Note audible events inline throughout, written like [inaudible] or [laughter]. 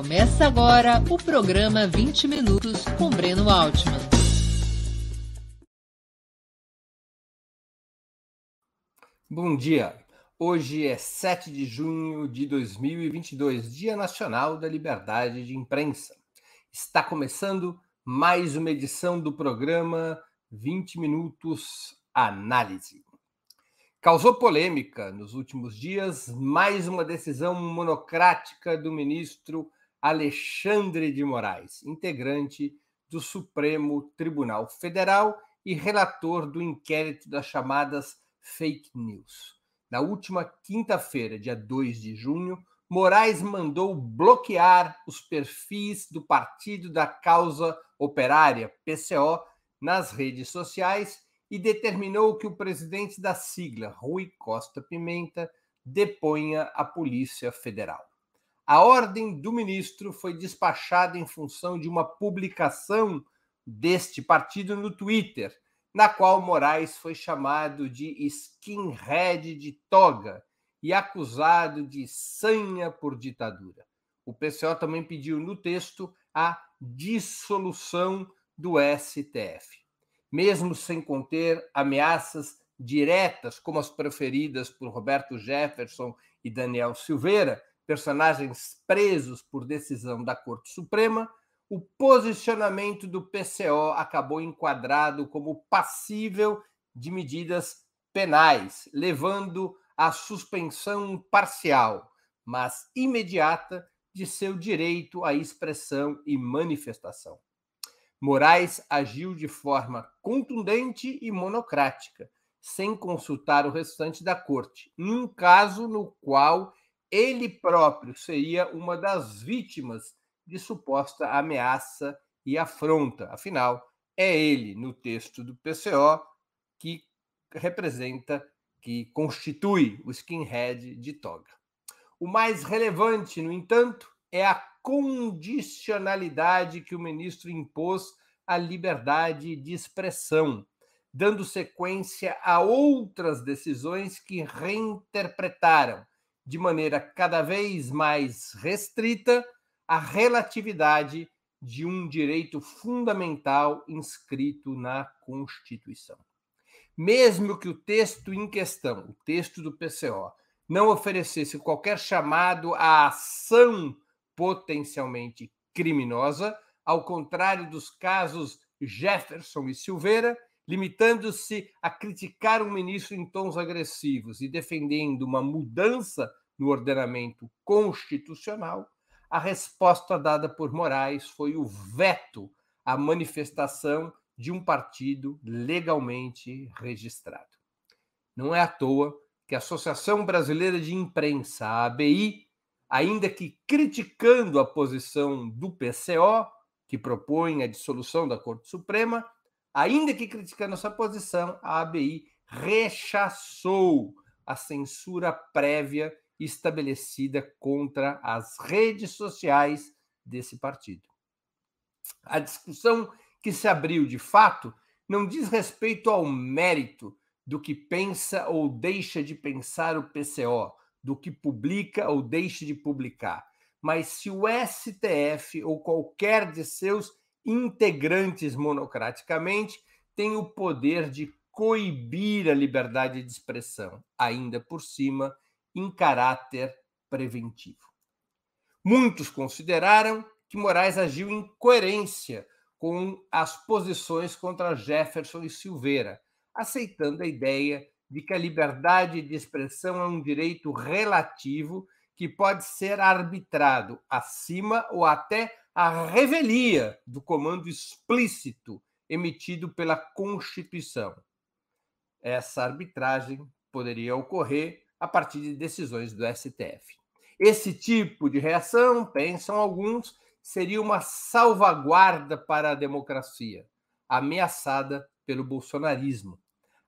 Começa agora o programa 20 Minutos com Breno Altman. Bom dia. Hoje é 7 de junho de 2022, Dia Nacional da Liberdade de Imprensa. Está começando mais uma edição do programa 20 Minutos Análise. Causou polêmica nos últimos dias mais uma decisão monocrática do ministro Alexandre de Moraes, integrante do Supremo Tribunal Federal e relator do inquérito das chamadas fake news. Na última quinta-feira, dia 2 de junho, Moraes mandou bloquear os perfis do Partido da Causa Operária, PCO, nas redes sociais e determinou que o presidente da sigla, Rui Costa Pimenta, deponha a Polícia Federal. A ordem do ministro foi despachada em função de uma publicação deste partido no Twitter, na qual Moraes foi chamado de skinhead de toga e acusado de sanha por ditadura. O PCO também pediu no texto a dissolução do STF mesmo sem conter ameaças diretas, como as preferidas por Roberto Jefferson e Daniel Silveira, personagens presos por decisão da Corte Suprema, o posicionamento do PCO acabou enquadrado como passível de medidas penais, levando à suspensão parcial, mas imediata, de seu direito à expressão e manifestação. Moraes agiu de forma contundente e monocrática, sem consultar o restante da corte, num caso no qual ele próprio seria uma das vítimas de suposta ameaça e afronta. Afinal, é ele, no texto do PCO, que representa, que constitui o skinhead de toga. O mais relevante, no entanto, é a condicionalidade que o ministro impôs à liberdade de expressão, dando sequência a outras decisões que reinterpretaram de maneira cada vez mais restrita a relatividade de um direito fundamental inscrito na Constituição. Mesmo que o texto em questão, o texto do PCO, não oferecesse qualquer chamado à ação potencialmente criminosa, ao contrário dos casos Jefferson e Silveira, limitando-se a criticar um ministro em tons agressivos e defendendo uma mudança no ordenamento constitucional, a resposta dada por Moraes foi o veto à manifestação de um partido legalmente registrado. Não é à toa que a Associação Brasileira de Imprensa, a ABI, ainda que criticando a posição do PCO, que propõe a dissolução da Corte Suprema, ainda que criticando essa posição, a ABI rechaçou a censura prévia estabelecida contra as redes sociais desse partido. A discussão que se abriu de fato não diz respeito ao mérito do que pensa ou deixa de pensar o PCO, do que publica ou deixa de publicar. Mas se o STF ou qualquer de seus integrantes monocraticamente tem o poder de coibir a liberdade de expressão, ainda por cima, em caráter preventivo. Muitos consideraram que Moraes agiu em coerência com as posições contra Jefferson e Silveira, aceitando a ideia de que a liberdade de expressão é um direito relativo que pode ser arbitrado acima ou até a revelia do comando explícito emitido pela Constituição. Essa arbitragem poderia ocorrer a partir de decisões do STF. Esse tipo de reação, pensam alguns, seria uma salvaguarda para a democracia, ameaçada pelo bolsonarismo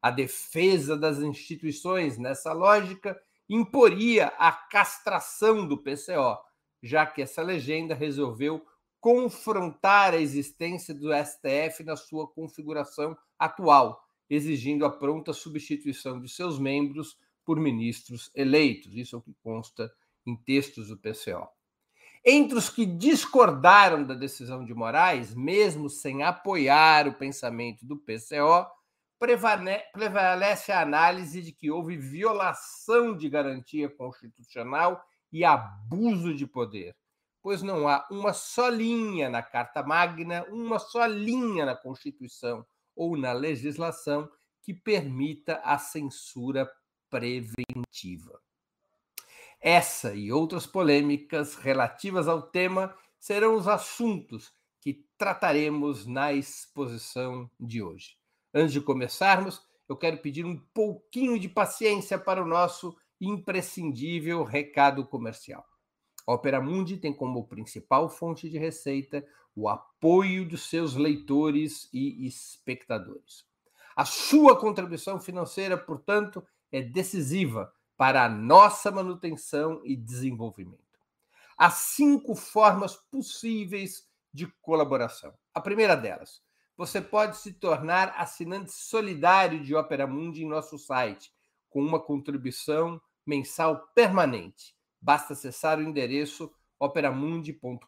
a defesa das instituições, nessa lógica, imporia a castração do PCO, já que essa legenda resolveu confrontar a existência do STF na sua configuração atual, exigindo a pronta substituição de seus membros por ministros eleitos. Isso é o que consta em textos do PCO. Entre os que discordaram da decisão de Moraes, mesmo sem apoiar o pensamento do PCO, prevalece a análise de que houve violação de garantia constitucional e abuso de poder, pois não há uma só linha na Carta Magna, uma só linha na Constituição ou na legislação que permita a censura preventiva. Essa e outras polêmicas relativas ao tema serão os assuntos que trataremos na exposição de hoje. Antes de começarmos, eu quero pedir um pouquinho de paciência para o nosso imprescindível recado comercial. A Opera Mundi tem como principal fonte de receita o apoio dos seus leitores e espectadores. A sua contribuição financeira, portanto, é decisiva para a nossa manutenção e desenvolvimento. Há cinco formas possíveis de colaboração. A primeira delas, você pode se tornar assinante solidário de Opera Mundi em nosso site, com uma contribuição mensal permanente. Basta acessar o endereço operamundi.com.br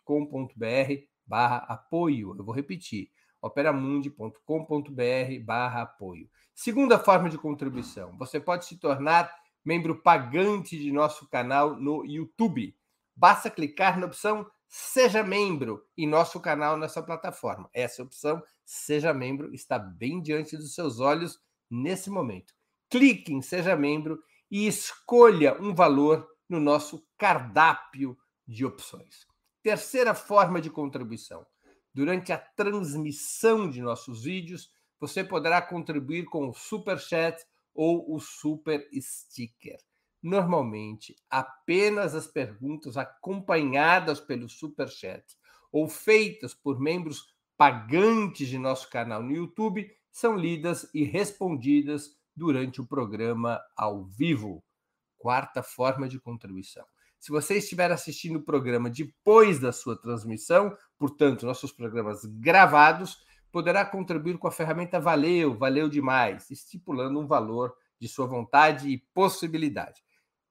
barra apoio. Eu vou repetir, operamundi.com.br barra apoio. Segunda forma de contribuição, você pode se tornar membro pagante de nosso canal no YouTube. Basta clicar na opção Seja Membro em nosso canal nessa plataforma. Essa opção, Seja Membro, está bem diante dos seus olhos nesse momento. Clique em Seja Membro e escolha um valor no nosso cardápio de opções. Terceira forma de contribuição. Durante a transmissão de nossos vídeos, você poderá contribuir com o Super Chat ou o super sticker. Normalmente, apenas as perguntas acompanhadas pelo super chat ou feitas por membros pagantes de nosso canal no YouTube são lidas e respondidas durante o programa ao vivo. Quarta forma de contribuição. Se você estiver assistindo o programa depois da sua transmissão, portanto, nossos programas gravados, poderá contribuir com a ferramenta Valeu, valeu demais, estipulando um valor de sua vontade e possibilidade.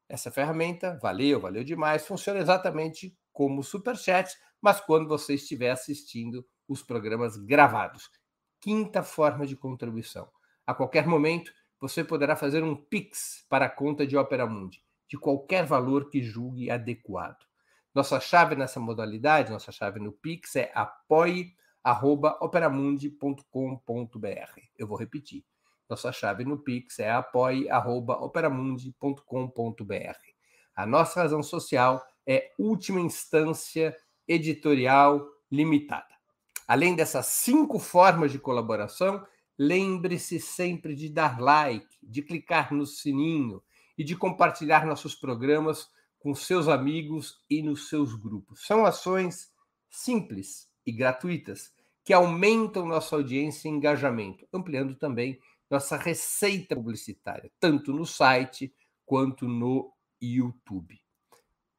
Essa ferramenta, valeu, valeu demais, funciona exatamente como o Superchat, mas quando você estiver assistindo os programas gravados. Quinta forma de contribuição. A qualquer momento, você poderá fazer um Pix para a conta de Opera Mundi, de qualquer valor que julgue adequado. Nossa chave nessa modalidade, nossa chave no Pix é apoie operamundi.com.br. Eu vou repetir. Nossa chave no Pix é apoie.operamundi.com.br. A nossa razão social é última instância editorial limitada. Além dessas cinco formas de colaboração, lembre-se sempre de dar like, de clicar no sininho e de compartilhar nossos programas com seus amigos e nos seus grupos. São ações simples e gratuitas que aumentam nossa audiência e engajamento, ampliando também nossa receita publicitária, tanto no site quanto no YouTube.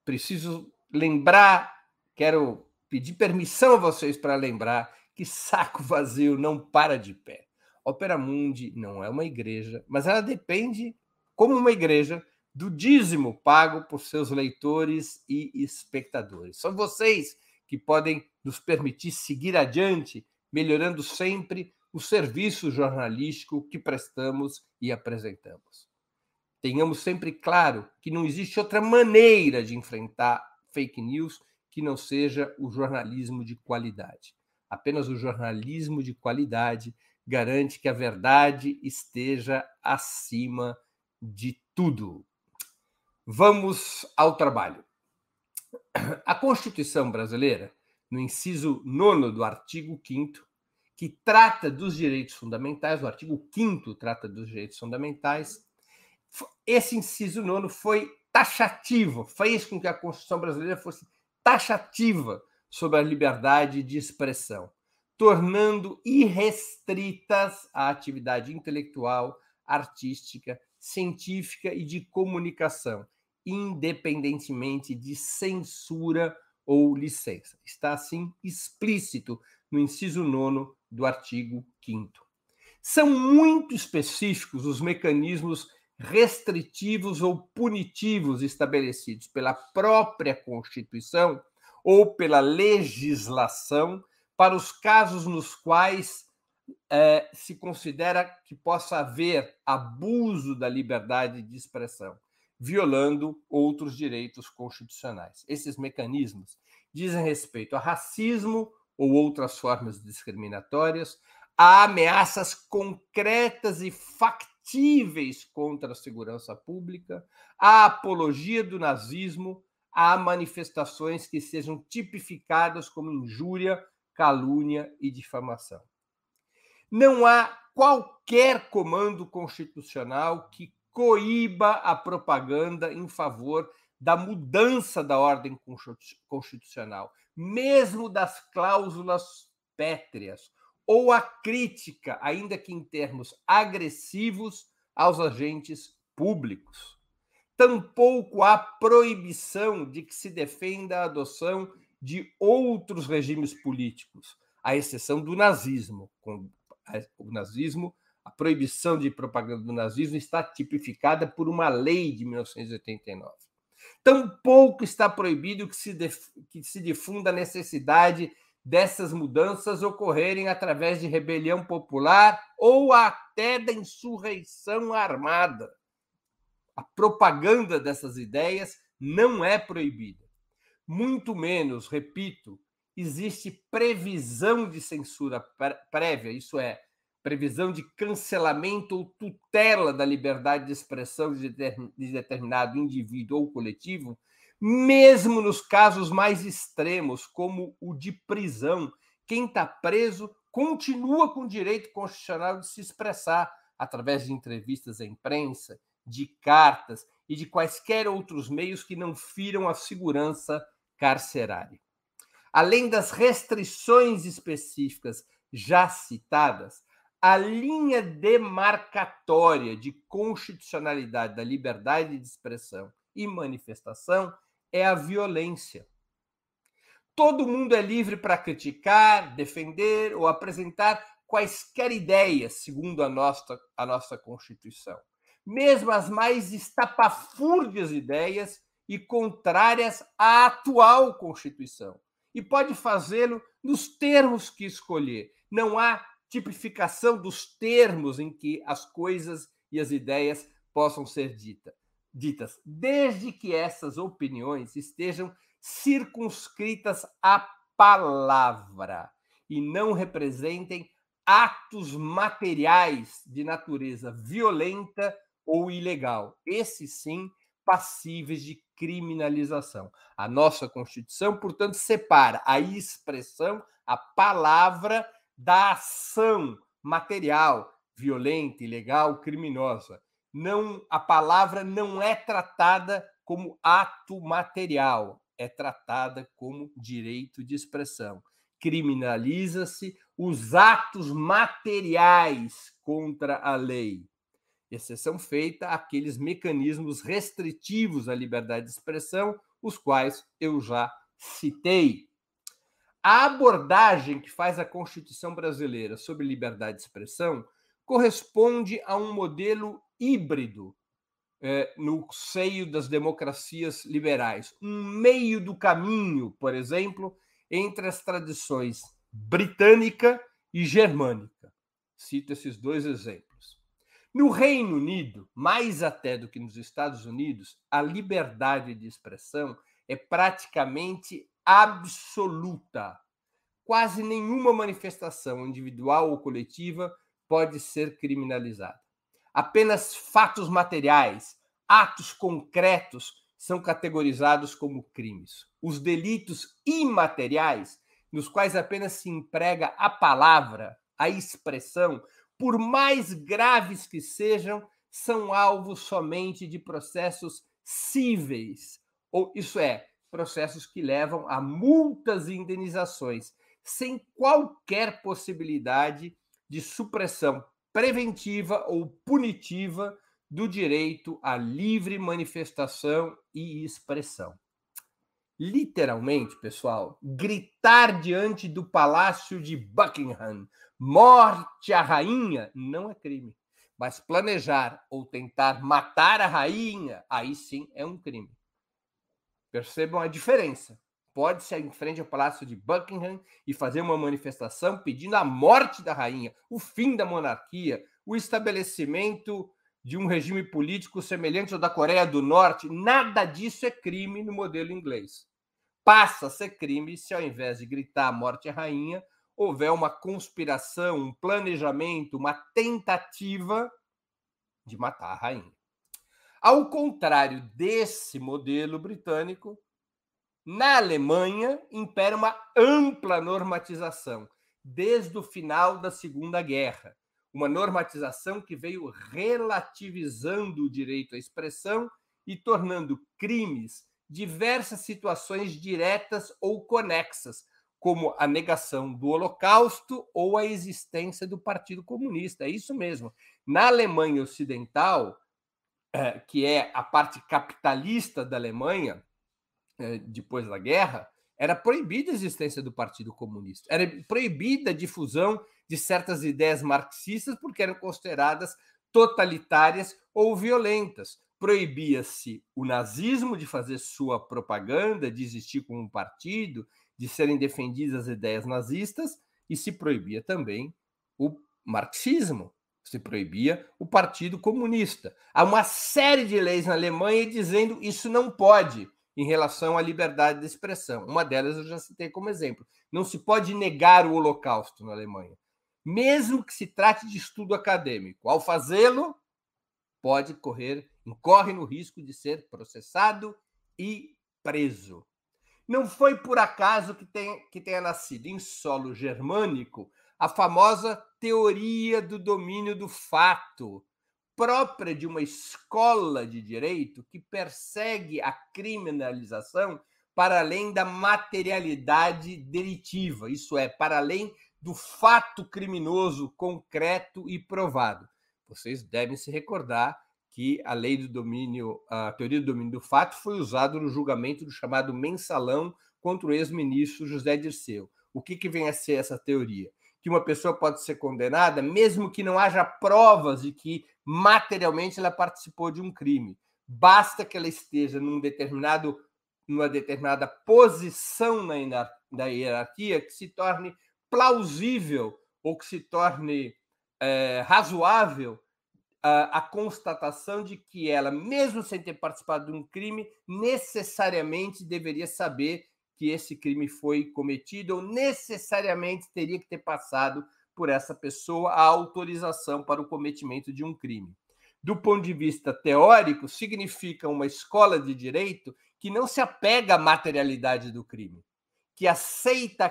Preciso lembrar, quero pedir permissão a vocês para lembrar que saco vazio não para de pé. Opera Mundi não é uma igreja, mas ela depende, como uma igreja, do dízimo pago por seus leitores e espectadores. São vocês que podem nos permitir seguir adiante, melhorando sempre o serviço jornalístico que prestamos e apresentamos. Tenhamos sempre claro que não existe outra maneira de enfrentar fake news que não seja o jornalismo de qualidade. Apenas o jornalismo de qualidade garante que a verdade esteja acima de tudo. Vamos ao trabalho. A Constituição brasileira, no inciso 9 do artigo 5, que trata dos direitos fundamentais, o artigo 5 trata dos direitos fundamentais, esse inciso 9 foi taxativo, fez com que a Constituição brasileira fosse taxativa sobre a liberdade de expressão, tornando irrestritas a atividade intelectual, artística, científica e de comunicação, independentemente de censura ou licença. Está assim explícito no inciso 9 do artigo 5. São muito específicos os mecanismos restritivos ou punitivos estabelecidos pela própria Constituição ou pela legislação para os casos nos quais é, se considera que possa haver abuso da liberdade de expressão, violando outros direitos constitucionais. Esses mecanismos dizem respeito a racismo ou outras formas discriminatórias, a ameaças concretas e factíveis contra a segurança pública, a apologia do nazismo, a manifestações que sejam tipificadas como injúria, calúnia e difamação. Não há qualquer comando constitucional que coíba a propaganda em favor da mudança da ordem constitucional, mesmo das cláusulas pétreas, ou a crítica, ainda que em termos agressivos, aos agentes públicos. Tampouco há proibição de que se defenda a adoção de outros regimes políticos, à exceção do nazismo, o nazismo, a proibição de propaganda do nazismo está tipificada por uma lei de 1989. Tampouco está proibido que se, que se difunda a necessidade dessas mudanças ocorrerem através de rebelião popular ou até da insurreição armada. A propaganda dessas ideias não é proibida. Muito menos, repito, existe previsão de censura prévia, isso é, previsão de cancelamento ou tutela da liberdade de expressão de determinado indivíduo ou coletivo, mesmo nos casos mais extremos, como o de prisão. Quem está preso continua com o direito constitucional de se expressar através de entrevistas à imprensa, de cartas e de quaisquer outros meios que não firam a segurança carcerária além das restrições específicas já citadas, a linha demarcatória de constitucionalidade da liberdade de expressão e manifestação é a violência. Todo mundo é livre para criticar, defender ou apresentar quaisquer ideias, segundo a nossa, a nossa Constituição. Mesmo as mais estapafúrdias ideias e contrárias à atual Constituição e pode fazê-lo nos termos que escolher. Não há tipificação dos termos em que as coisas e as ideias possam ser dita, ditas, desde que essas opiniões estejam circunscritas à palavra e não representem atos materiais de natureza violenta ou ilegal. Esse sim passíveis de criminalização. A nossa Constituição, portanto, separa a expressão, a palavra, da ação material, violenta, ilegal, criminosa. Não, a palavra não é tratada como ato material, é tratada como direito de expressão. Criminaliza-se os atos materiais contra a lei exceção feita àqueles mecanismos restritivos à liberdade de expressão, os quais eu já citei. A abordagem que faz a Constituição brasileira sobre liberdade de expressão corresponde a um modelo híbrido é, no seio das democracias liberais, um meio do caminho, por exemplo, entre as tradições britânica e germânica. Cito esses dois exemplos. No Reino Unido, mais até do que nos Estados Unidos, a liberdade de expressão é praticamente absoluta. Quase nenhuma manifestação individual ou coletiva pode ser criminalizada. Apenas fatos materiais, atos concretos são categorizados como crimes. Os delitos imateriais, nos quais apenas se emprega a palavra, a expressão, por mais graves que sejam, são alvos somente de processos cíveis, ou isso é, processos que levam a multas e indenizações, sem qualquer possibilidade de supressão preventiva ou punitiva do direito à livre manifestação e expressão. Literalmente, pessoal, gritar diante do palácio de Buckingham morte à rainha não é crime. Mas planejar ou tentar matar a rainha, aí sim é um crime. Percebam a diferença. pode-se em frente ao Palácio de Buckingham e fazer uma manifestação pedindo a morte da rainha, o fim da monarquia, o estabelecimento de um regime político semelhante ao da Coreia do Norte. Nada disso é crime no modelo inglês. Passa a ser crime se, ao invés de gritar a morte à rainha, houver uma conspiração, um planejamento, uma tentativa de matar a rainha. Ao contrário desse modelo britânico, na Alemanha impera uma ampla normatização, desde o final da Segunda Guerra. Uma normatização que veio relativizando o direito à expressão e tornando crimes diversas situações diretas ou conexas, como a negação do Holocausto ou a existência do Partido Comunista. É isso mesmo. Na Alemanha Ocidental, eh, que é a parte capitalista da Alemanha, eh, depois da guerra, era proibida a existência do Partido Comunista. Era proibida a difusão de certas ideias marxistas porque eram consideradas totalitárias ou violentas. Proibia-se o nazismo de fazer sua propaganda, de existir como um partido, de serem defendidas as ideias nazistas, e se proibia também o marxismo, se proibia o Partido Comunista. Há uma série de leis na Alemanha dizendo isso não pode em relação à liberdade de expressão. Uma delas eu já citei como exemplo. Não se pode negar o Holocausto na Alemanha, mesmo que se trate de estudo acadêmico. Ao fazê-lo, pode correr, incorre no risco de ser processado e preso. Não foi por acaso que, tem, que tenha nascido em solo germânico a famosa teoria do domínio do fato, própria de uma escola de direito que persegue a criminalização para além da materialidade delitiva, isso é, para além do fato criminoso concreto e provado. Vocês devem se recordar que a lei do domínio, a teoria do domínio do fato foi usada no julgamento do chamado mensalão contra o ex-ministro José Dirceu. O que, que vem a ser essa teoria? Que uma pessoa pode ser condenada mesmo que não haja provas de que materialmente ela participou de um crime. Basta que ela esteja num determinado, numa determinada posição na, na hierarquia que se torne plausível ou que se torne é, razoável a, constatação de que ela, mesmo sem ter participado de um crime, necessariamente deveria saber que esse crime foi cometido ou necessariamente teria que ter passado por essa pessoa a autorização para o cometimento de um crime. Do ponto de vista teórico, significa uma escola de direito que não se apega à materialidade do crime, que aceita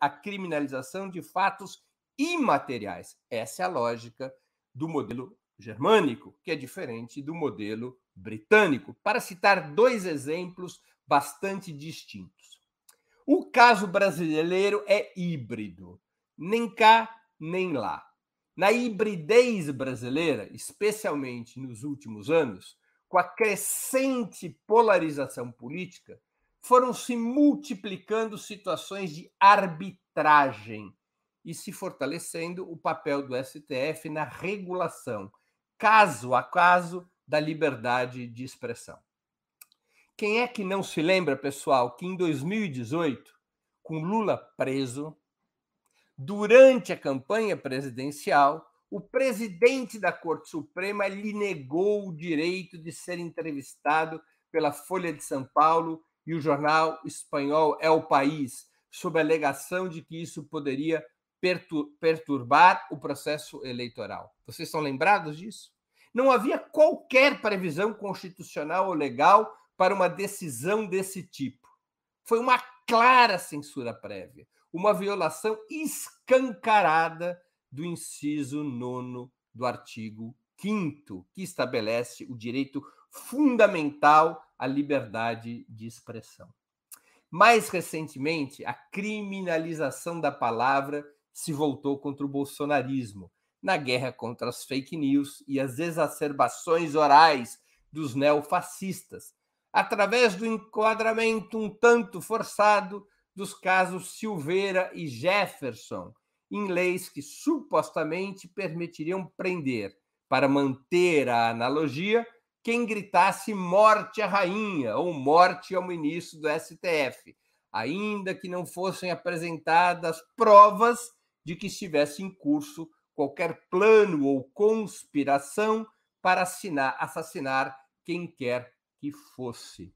a criminalização de fatos imateriais. Essa é a lógica do modelo germânico, que é diferente do modelo britânico, para citar dois exemplos bastante distintos. O caso brasileiro é híbrido nem cá, nem lá. Na hibridez brasileira, especialmente nos últimos anos, com a crescente polarização política, foram se multiplicando situações de arbitragem e se fortalecendo o papel do STF na regulação, caso a caso, da liberdade de expressão. Quem é que não se lembra, pessoal, que em 2018, com Lula preso, durante a campanha presidencial, o presidente da Corte Suprema lhe negou o direito de ser entrevistado pela Folha de São Paulo e o jornal espanhol É o País, sob a alegação de que isso poderia perturbar o processo eleitoral. Vocês estão lembrados disso? Não havia qualquer previsão constitucional ou legal para uma decisão desse tipo. Foi uma clara censura prévia uma violação escancarada do inciso 9 do artigo 5, que estabelece o direito fundamental à liberdade de expressão. Mais recentemente, a criminalização da palavra se voltou contra o bolsonarismo, na guerra contra as fake news e as exacerbações orais dos neofascistas, através do enquadramento um tanto forçado dos casos Silveira e Jefferson, em leis que supostamente permitiriam prender, para manter a analogia, quem gritasse morte à rainha ou morte ao ministro do STF, ainda que não fossem apresentadas provas de que estivesse em curso qualquer plano ou conspiração para assinar, assassinar quem quer que fosse.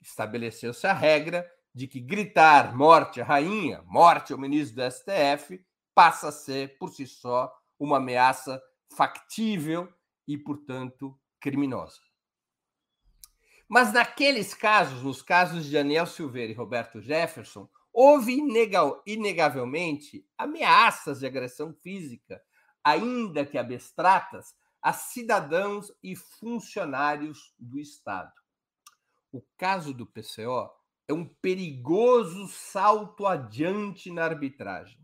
Estabeleceu-se a regra de que gritar morte à rainha, morte ao ministro do STF, passa a ser, por si só, uma ameaça factível e, portanto, criminosa. Mas naqueles casos, nos casos de Daniel Silveira e Roberto Jefferson, houve inegavelmente ameaças de agressão física, ainda que abstratas, a cidadãos e funcionários do Estado. O caso do PCO é um perigoso salto adiante na arbitragem.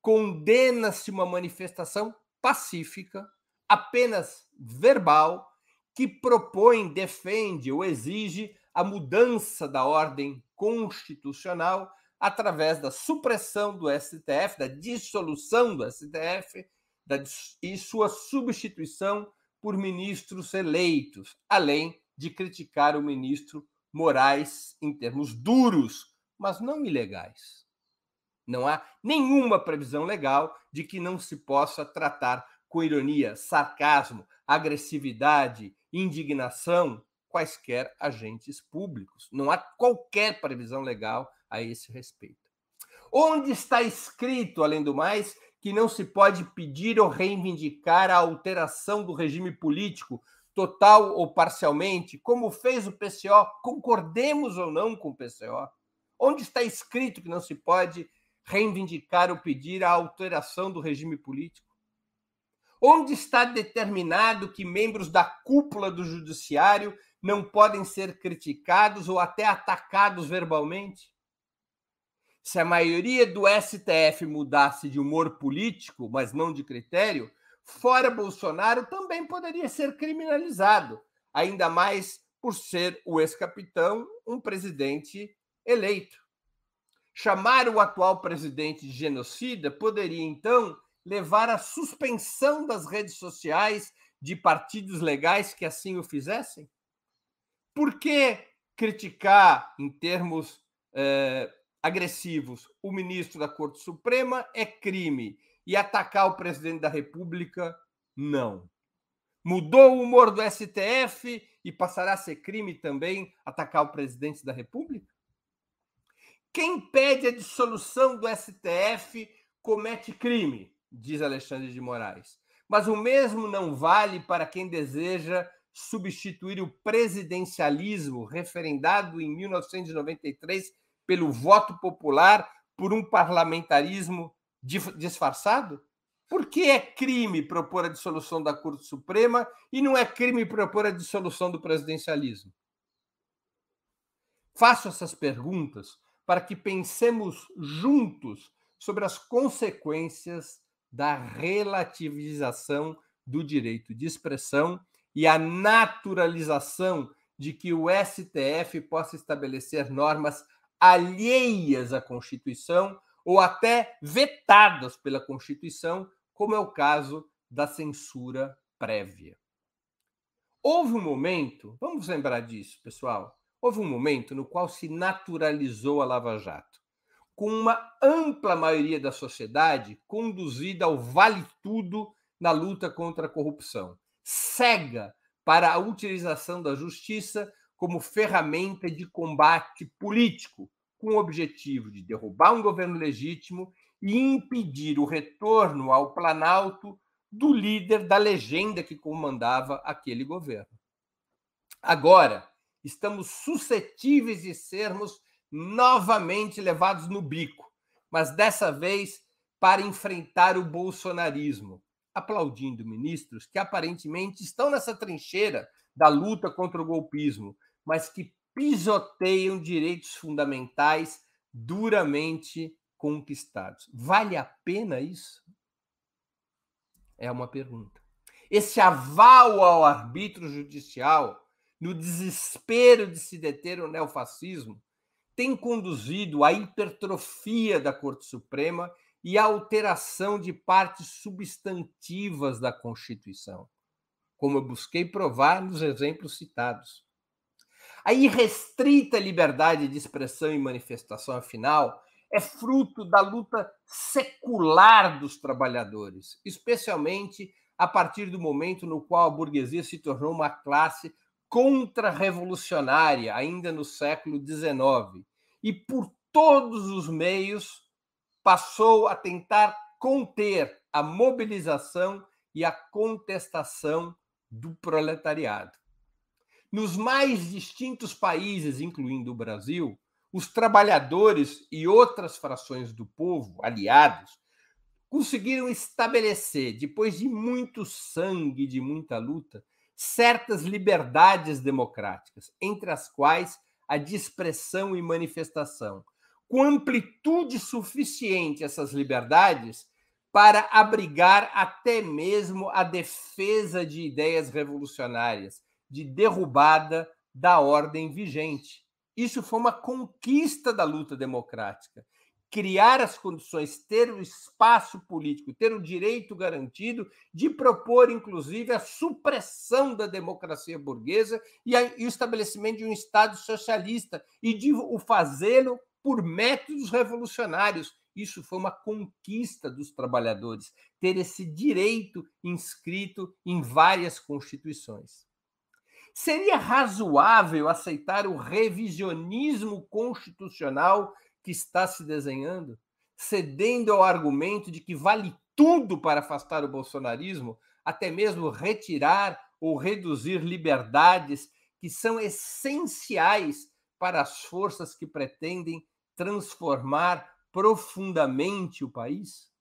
Condena-se uma manifestação pacífica, apenas verbal, que propõe, defende ou exige a mudança da ordem constitucional através da supressão do STF, da dissolução do STF da, e sua substituição por ministros eleitos, além de criticar o ministro Moraes em termos duros, mas não ilegais. Não há nenhuma previsão legal de que não se possa tratar com ironia, sarcasmo, agressividade, indignação quaisquer agentes públicos. Não há qualquer previsão legal a esse respeito. Onde está escrito, além do mais, que não se pode pedir ou reivindicar a alteração do regime político, total ou parcialmente, como fez o PCO, concordemos ou não com o PCO? Onde está escrito que não se pode reivindicar ou pedir a alteração do regime político? Onde está determinado que membros da cúpula do judiciário não podem ser criticados ou até atacados verbalmente? Se a maioria do STF mudasse de humor político, mas não de critério, fora Bolsonaro também poderia ser criminalizado, ainda mais por ser o ex-capitão um presidente eleito. Chamar o atual presidente de genocida poderia, então, levar à suspensão das redes sociais de partidos legais que assim o fizessem? Por que criticar, em termos eh, agressivos, o ministro da Corte Suprema é crime e atacar o presidente da República, não? Mudou o humor do STF e passará a ser crime também atacar o presidente da República? Quem pede a dissolução do STF comete crime diz Alexandre de Moraes. Mas o mesmo não vale para quem deseja substituir o presidencialismo referendado em 1993 pelo voto popular por um parlamentarismo disfarçado? Por que é crime propor a dissolução da Corte Suprema e não é crime propor a dissolução do presidencialismo? Faço essas perguntas para que pensemos juntos sobre as consequências da relativização do direito de expressão e a naturalização de que o STF possa estabelecer normas alheias à Constituição ou até vetadas pela Constituição, como é o caso da censura prévia. Houve um momento, vamos lembrar disso, pessoal, houve um momento no qual se naturalizou a Lava Jato com uma ampla maioria da sociedade conduzida ao vale-tudo na luta contra a corrupção, cega para a utilização da justiça como ferramenta de combate político, com o objetivo de derrubar um governo legítimo e impedir o retorno ao Planalto do líder da legenda que comandava aquele governo. Agora, estamos suscetíveis de sermos novamente levados no bico, mas dessa vez para enfrentar o bolsonarismo, aplaudindo ministros que aparentemente estão nessa trincheira da luta contra o golpismo, mas que pisoteiam direitos fundamentais duramente conquistados. Vale a pena isso? É uma pergunta. Esse aval ao arbítrio judicial, no desespero de se deter o neofascismo, tem conduzido à hipertrofia da Corte Suprema e à alteração de partes substantivas da Constituição, como eu busquei provar nos exemplos citados. A irrestrita liberdade de expressão e manifestação, afinal, é fruto da luta secular dos trabalhadores, especialmente a partir do momento no qual a burguesia se tornou uma classe contra-revolucionária, ainda no século XIX, e por todos os meios passou a tentar conter a mobilização e a contestação do proletariado. Nos mais distintos países, incluindo o Brasil, os trabalhadores e outras frações do povo, aliados, conseguiram estabelecer, depois de muito sangue, de muita luta, certas liberdades democráticas, entre as quais a de expressão e manifestação, com amplitude suficiente essas liberdades para abrigar até mesmo a defesa de ideias revolucionárias, de derrubada da ordem vigente. Isso foi uma conquista da luta democrática. Criar as condições, ter o espaço político, ter o direito garantido de propor, inclusive, a supressão da democracia burguesa e, a, e o estabelecimento de um Estado socialista e de o fazê-lo por métodos revolucionários. Isso foi uma conquista dos trabalhadores, ter esse direito inscrito em várias constituições. Seria razoável aceitar o revisionismo constitucional que está se desenhando, cedendo ao argumento de que vale tudo para afastar o bolsonarismo, até mesmo retirar ou reduzir liberdades que são essenciais para as forças que pretendem transformar profundamente o país?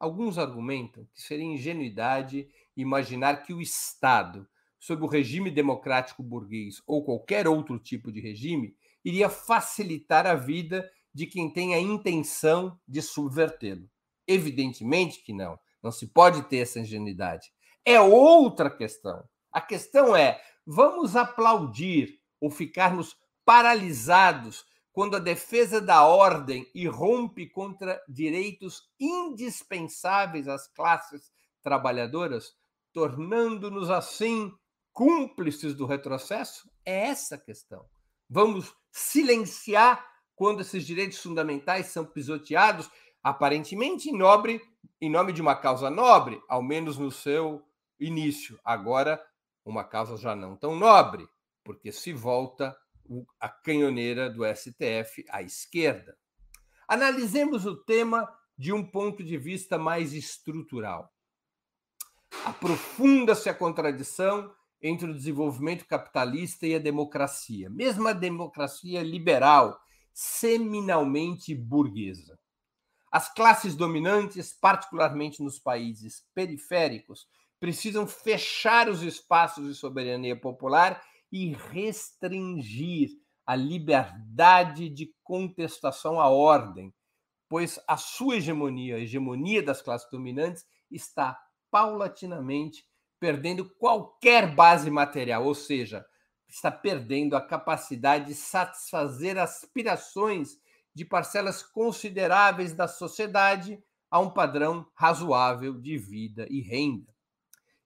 Alguns argumentam que seria ingenuidade imaginar que o Estado sob o regime democrático burguês ou qualquer outro tipo de regime, iria facilitar a vida de quem tem a intenção de subvertê-lo. Evidentemente que não. Não se pode ter essa ingenuidade. É outra questão. A questão é: vamos aplaudir ou ficarmos paralisados quando a defesa da ordem irrompe contra direitos indispensáveis às classes trabalhadoras, tornando-nos assim cúmplices do retrocesso? É essa a questão. Vamos silenciar quando esses direitos fundamentais são pisoteados, aparentemente em, nobre, em nome de uma causa nobre, ao menos no seu início. Agora, uma causa já não tão nobre, porque se volta a canhoneira do STF à esquerda. Analisemos o tema de um ponto de vista mais estrutural. Aprofunda-se a contradição entre o desenvolvimento capitalista e a democracia, mesmo a democracia liberal, seminalmente burguesa. As classes dominantes, particularmente nos países periféricos, precisam fechar os espaços de soberania popular e restringir a liberdade de contestação à ordem, pois a sua hegemonia, a hegemonia das classes dominantes, está paulatinamente perdendo qualquer base material, ou seja, está perdendo a capacidade de satisfazer aspirações de parcelas consideráveis da sociedade a um padrão razoável de vida e renda.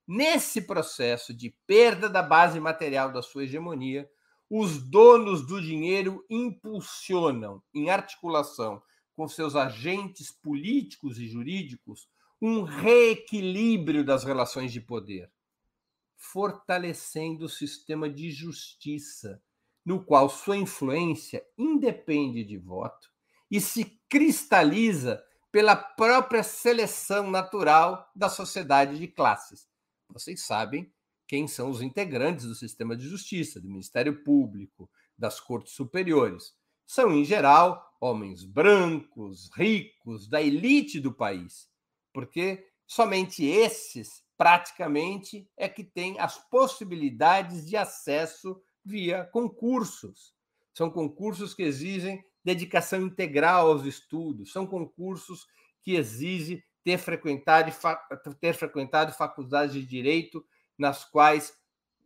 Nesse processo de perda da base material da sua hegemonia, os donos do dinheiro impulsionam, em articulação com seus agentes políticos e jurídicos, um reequilíbrio das relações de poder, fortalecendo o sistema de justiça, no qual sua influência independe de voto e se cristaliza pela própria seleção natural da sociedade de classes. Vocês sabem quem são os integrantes do sistema de justiça, do Ministério Público, das cortes superiores. São, em geral, homens brancos, ricos, da elite do país porque somente esses, praticamente, é que têm as possibilidades de acesso via concursos. São concursos que exigem dedicação integral aos estudos, são concursos que exigem ter frequentado, ter frequentado faculdades de direito nas quais,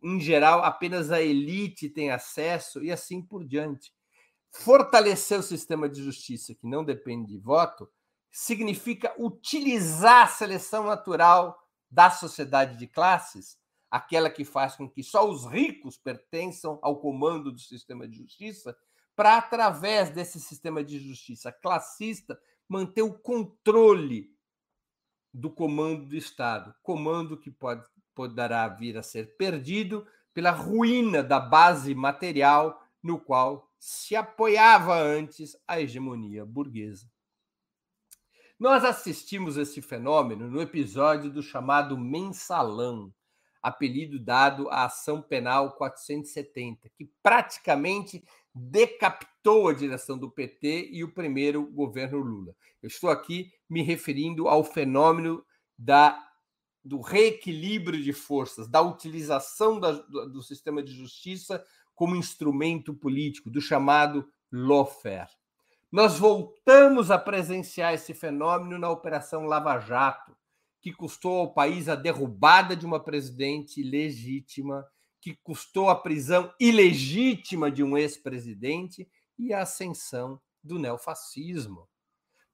em geral, apenas a elite tem acesso e assim por diante. Fortalecer o sistema de justiça, que não depende de voto, significa utilizar a seleção natural da sociedade de classes aquela que faz com que só os ricos pertençam ao comando do sistema de justiça, para, através desse sistema de justiça classista, manter o controle do comando do Estado, comando que pode, poderá vir a ser perdido pela ruína da base material no qual se apoiava antes a hegemonia burguesa. Nós assistimos esse fenômeno no episódio do chamado Mensalão, apelido dado à ação penal 470, que praticamente decapitou a direção do PT e o primeiro governo Lula. Eu estou aqui me referindo ao fenômeno da, do reequilíbrio de forças, da utilização da, do, do sistema de justiça como instrumento político, do chamado lawfare. Nós voltamos a presenciar esse fenômeno na Operação Lava Jato, que custou ao país a derrubada de uma presidente legítima, que custou a prisão ilegítima de um ex-presidente e a ascensão do neofascismo.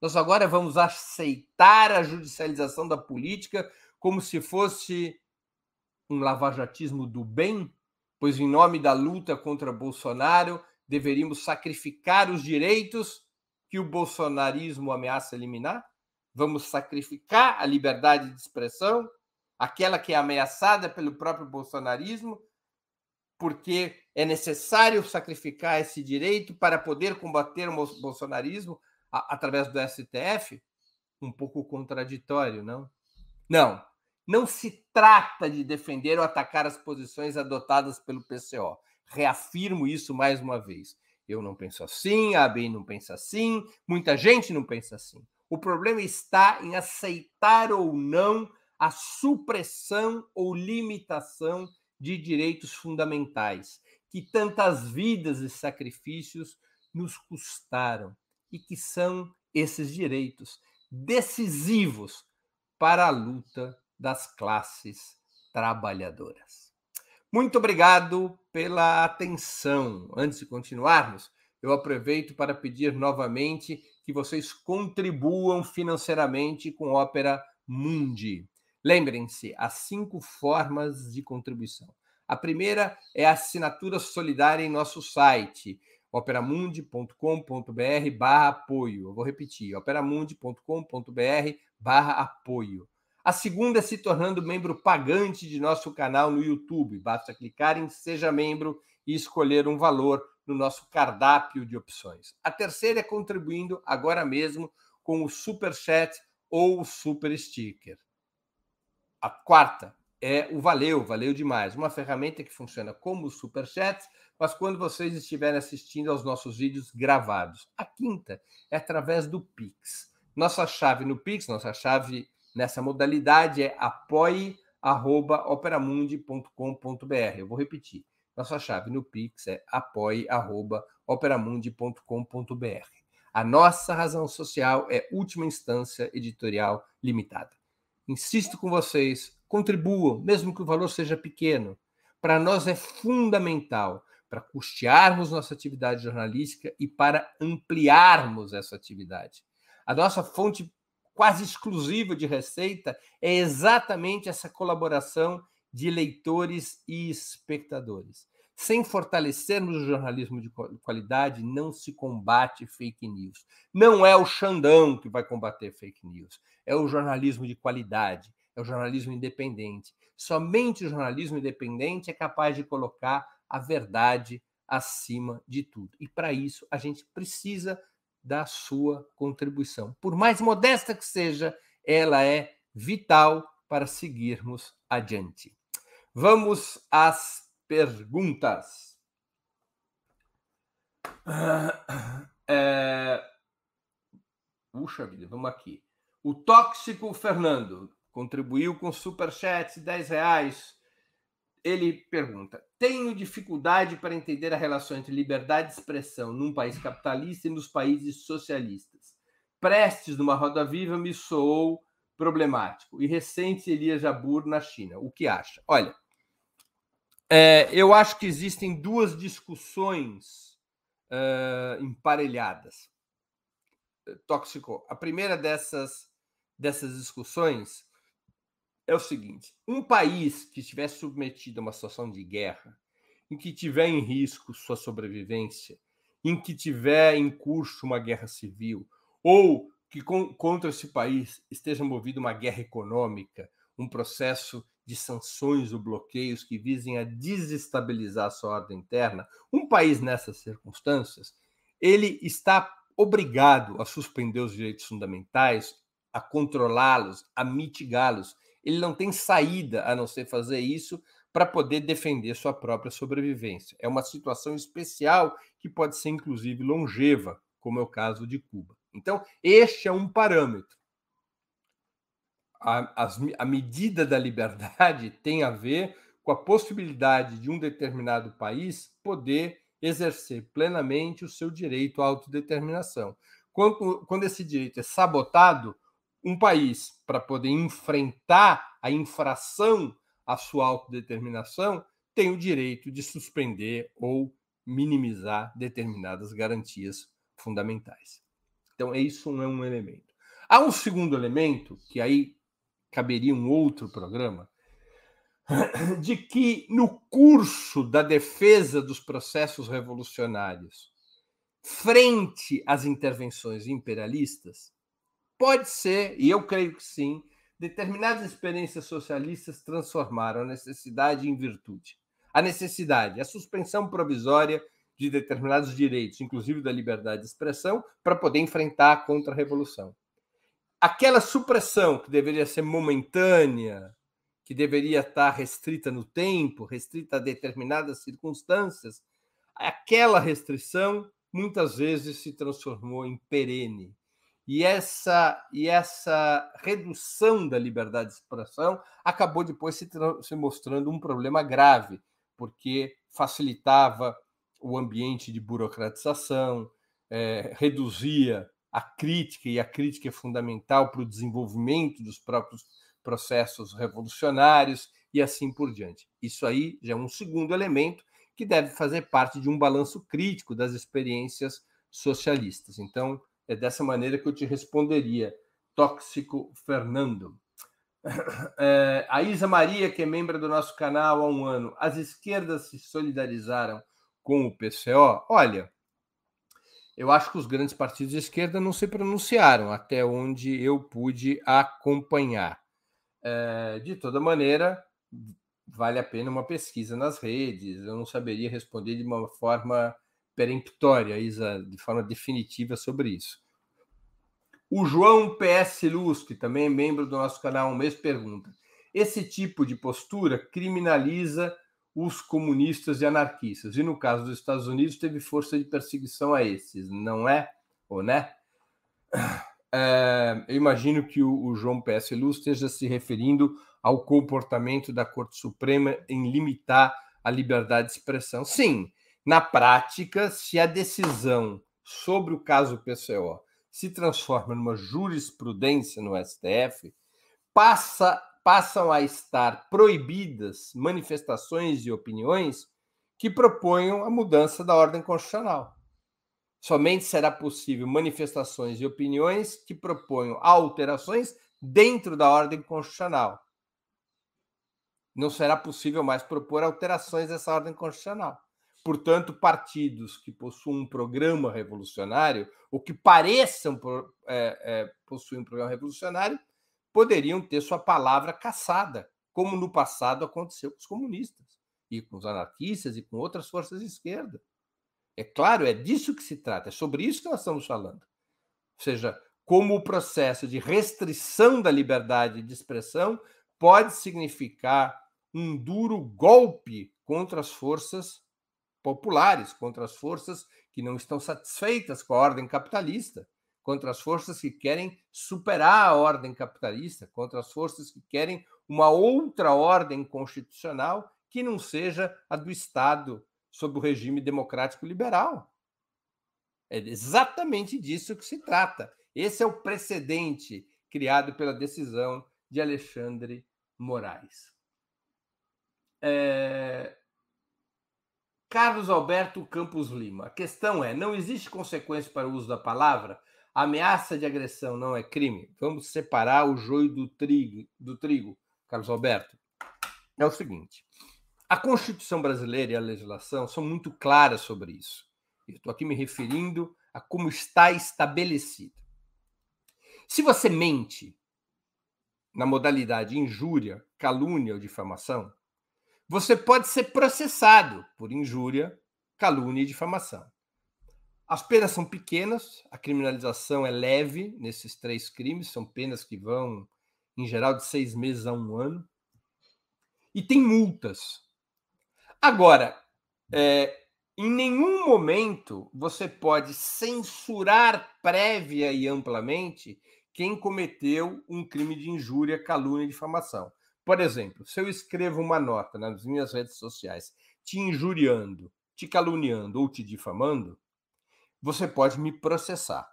Nós agora vamos aceitar a judicialização da política como se fosse um lavajatismo do bem, pois, em nome da luta contra Bolsonaro, deveríamos sacrificar os direitos que o bolsonarismo ameaça eliminar? Vamos sacrificar a liberdade de expressão, aquela que é ameaçada pelo próprio bolsonarismo, porque é necessário sacrificar esse direito para poder combater o bolsonarismo através do STF? Um pouco contraditório, não? Não. Não se trata de defender ou atacar as posições adotadas pelo PCO. Reafirmo isso mais uma vez. Eu não penso assim, a ABI não pensa assim, muita gente não pensa assim. O problema está em aceitar ou não a supressão ou limitação de direitos fundamentais que tantas vidas e sacrifícios nos custaram e que são esses direitos decisivos para a luta das classes trabalhadoras. Muito obrigado pela atenção. Antes de continuarmos, eu aproveito para pedir novamente que vocês contribuam financeiramente com Ópera Mundi. Lembrem-se, há cinco formas de contribuição. A primeira é a assinatura solidária em nosso site, operamundi.com.br barra apoio. Eu vou repetir, operamundi.com.br barra apoio. A segunda é se tornando membro pagante de nosso canal no YouTube. Basta clicar em Seja Membro e escolher um valor no nosso cardápio de opções. A terceira é contribuindo agora mesmo com o Super Chat ou o Super Sticker. A quarta é o Valeu, valeu demais. Uma ferramenta que funciona como o Super Chat, mas quando vocês estiverem assistindo aos nossos vídeos gravados. A quinta é através do Pix. Nossa chave no Pix, nossa chave nessa modalidade é apoie.operamundi.com.br. Eu vou repetir. Nossa chave no Pix é apoie.operamundi.com.br. A nossa razão social é última instância editorial limitada. Insisto com vocês, contribuam, mesmo que o valor seja pequeno. Para nós é fundamental para custearmos nossa atividade jornalística e para ampliarmos essa atividade. A nossa fonte quase exclusiva de receita é exatamente essa colaboração de leitores e espectadores. Sem fortalecermos o jornalismo de qualidade, não se combate fake news. Não é o Xandão que vai combater fake news, é o jornalismo de qualidade, é o jornalismo independente. Somente o jornalismo independente é capaz de colocar a verdade acima de tudo. E para isso a gente precisa da sua contribuição. Por mais modesta que seja, ela é vital para seguirmos adiante. Vamos às perguntas. É... Puxa vida, vamos aqui. O tóxico Fernando contribuiu com superchat 10 reais ele pergunta: tenho dificuldade para entender a relação entre liberdade de expressão num país capitalista e nos países socialistas. Prestes numa roda viva me soou problemático. E recente Elias Jabur na China. O que acha? Olha, é, eu acho que existem duas discussões uh, emparelhadas. Tóxico. A primeira dessas, dessas discussões é o seguinte: um país que estiver submetido a uma situação de guerra, em que tiver em risco sua sobrevivência, em que tiver em curso uma guerra civil, ou que com, contra esse país esteja movido uma guerra econômica, um processo de sanções ou bloqueios que visem a desestabilizar a sua ordem interna, um país nessas circunstâncias, ele está obrigado a suspender os direitos fundamentais, a controlá-los, a mitigá-los. Ele não tem saída a não ser fazer isso para poder defender sua própria sobrevivência. É uma situação especial que pode ser, inclusive, longeva, como é o caso de Cuba. Então, este é um parâmetro. A, a, a medida da liberdade [laughs] tem a ver com a possibilidade de um determinado país poder exercer plenamente o seu direito à autodeterminação. Quando, quando esse direito é sabotado, um país, para poder enfrentar a infração à sua autodeterminação, tem o direito de suspender ou minimizar determinadas garantias fundamentais. Então, isso não é um elemento. Há um segundo elemento, que aí caberia um outro programa, [clears throat] de que no curso da defesa dos processos revolucionários, frente às intervenções imperialistas, pode ser, e eu creio que sim, determinadas experiências socialistas transformaram a necessidade em virtude. A necessidade, a suspensão provisória de determinados direitos, inclusive da liberdade de expressão, para poder enfrentar a contra-revolução. Aquela supressão que deveria ser momentânea, que deveria estar restrita no tempo, restrita a determinadas circunstâncias, aquela restrição muitas vezes se transformou em perene. E essa, e essa redução da liberdade de expressão acabou depois se, se mostrando um problema grave, porque facilitava o ambiente de burocratização, é, reduzia a crítica, e a crítica é fundamental para o desenvolvimento dos próprios processos revolucionários e assim por diante. Isso aí já é um segundo elemento que deve fazer parte de um balanço crítico das experiências socialistas. Então, é dessa maneira que eu te responderia, tóxico Fernando. [coughs] É, a Isa Maria, que é membro do nosso canal há um ano, as esquerdas se solidarizaram com o PCO? Olha, eu acho que os grandes partidos de esquerda não se pronunciaram até onde eu pude acompanhar. É, de toda maneira, vale a pena uma pesquisa nas redes. Eu não saberia responder de uma forma peremptória, Isa, de forma definitiva sobre isso. O João PS Luz, que também é membro do nosso canal, um mês pergunta: esse tipo de postura criminaliza os comunistas e anarquistas. E no caso dos Estados Unidos, teve força de perseguição a esses, não é? Ou né? É, eu imagino que o, o João P.S. Luz esteja se referindo ao comportamento da Corte Suprema em limitar a liberdade de expressão. Sim, na prática, se a decisão sobre o caso PCO se transforma numa jurisprudência no STF, passa passam a estar proibidas manifestações e opiniões que proponham a mudança da ordem constitucional. Somente será possível manifestações e opiniões que proponham alterações dentro da ordem constitucional. Não será possível mais propor alterações dessa ordem constitucional. Portanto, partidos que possuam um programa revolucionário, ou que pareçam é, é, possuir um programa revolucionário, poderiam ter sua palavra caçada, como no passado aconteceu com os comunistas e com os anarquistas e com outras forças de esquerda. É claro, é disso que se trata, é sobre isso que nós estamos falando. Ou seja, como o processo de restrição da liberdade de expressão pode significar um duro golpe contra as forças populares, contra as forças que não estão satisfeitas com a ordem capitalista contra as forças que querem superar a ordem capitalista, contra as forças que querem uma outra ordem constitucional que não seja a do Estado sob o regime democrático liberal. É exatamente disso que se trata. Esse é o precedente criado pela decisão de Alexandre Moraes. É... Carlos Alberto Campos Lima. A questão é: não existe consequência para o uso da palavra? ameaça de agressão não é crime? Vamos separar o joio do trigo. Do trigo. Carlos Alberto, é o seguinte: a Constituição brasileira e a legislação são muito claras sobre isso. Estou aqui me referindo a como está estabelecido. Se você mente na modalidade injúria, calúnia ou difamação, você pode ser processado por injúria, calúnia e difamação. As penas são pequenas, a criminalização é leve nesses três crimes, são penas que vão, em geral, de seis meses a um ano. E tem multas. Agora, é, em nenhum momento você pode censurar prévia e amplamente quem cometeu um crime de injúria, calúnia e difamação. Por exemplo, se eu escrevo uma nota nas minhas redes sociais te injuriando, te caluniando ou te difamando, você pode me processar.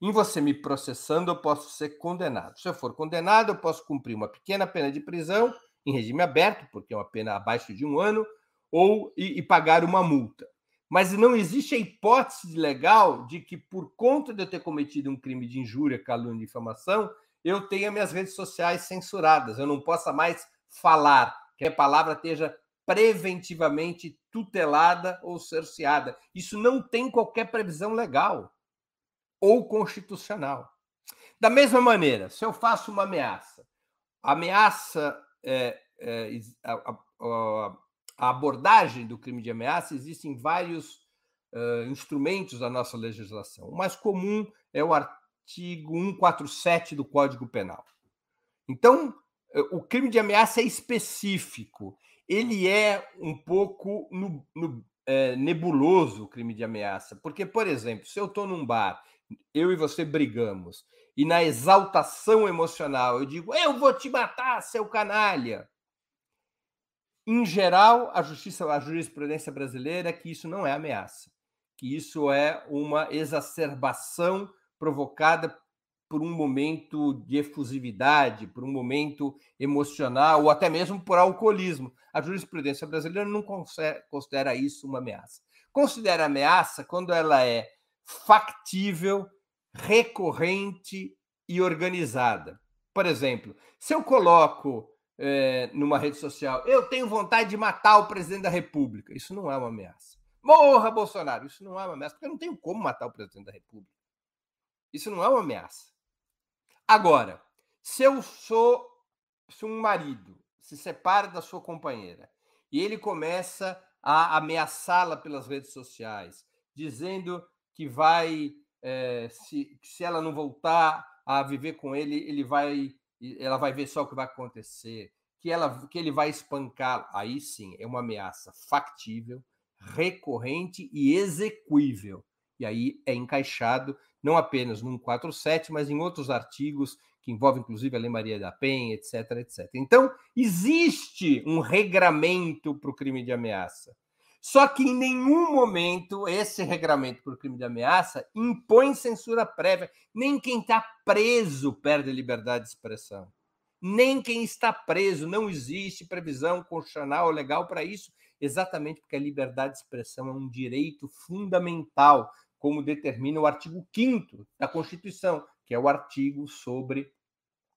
Em você me processando, eu posso ser condenado. Se eu for condenado, eu posso cumprir uma pequena pena de prisão em regime aberto, porque é uma pena abaixo de um ano, ou e, e pagar uma multa mas não existe a hipótese legal de que, por conta de eu ter cometido um crime de injúria, calúnia e difamação, eu tenha minhas redes sociais censuradas, eu não possa mais falar, que a palavra esteja preventivamente tutelada ou cerceada. Isso não tem qualquer previsão legal ou constitucional. Da mesma maneira, se eu faço uma ameaça, ameaça, é, é, a, a, a abordagem do crime de ameaça, existem vários uh, instrumentos da nossa legislação. O mais comum é o artigo 147 do Código Penal. Então, o crime de ameaça é específico. Ele é um pouco no, no, é, nebuloso, o crime de ameaça. Porque, por exemplo, se eu estou num bar, eu e você brigamos, e na exaltação emocional eu digo, eu vou te matar, seu canalha. Em geral, a justiça, a jurisprudência brasileira é que isso não é ameaça, que isso é uma exacerbação provocada por um momento de efusividade, por um momento emocional ou até mesmo por alcoolismo. A jurisprudência brasileira não considera isso uma ameaça. Considera ameaça quando ela é factível, recorrente e organizada. Por exemplo, se eu coloco é, numa rede social, eu tenho vontade de matar o presidente da República. Isso não é uma ameaça. Morra, Bolsonaro. Isso não é uma ameaça, porque eu não tenho como matar o presidente da República. Isso não é uma ameaça. Agora, se eu sou se um marido se separa da sua companheira e ele começa a ameaçá-la pelas redes sociais, dizendo que vai, é, se, se ela não voltar a viver com ele, ele vai ela vai ver só o que vai acontecer, que, ela, que ele vai espancar. Aí sim, é uma ameaça factível, recorrente e execuível. E aí é encaixado não apenas no 147, mas em outros artigos que envolvem inclusive a Lei Maria da Penha, etc, etc. Então, existe um regramento para o crime de ameaça. Só que em nenhum momento esse regramento para o crime de ameaça impõe censura prévia. Nem quem está preso perde a liberdade de expressão. Nem quem está preso. Não existe previsão constitucional ou legal para isso, exatamente porque a liberdade de expressão é um direito fundamental, como determina o artigo 5 da Constituição, que é o artigo sobre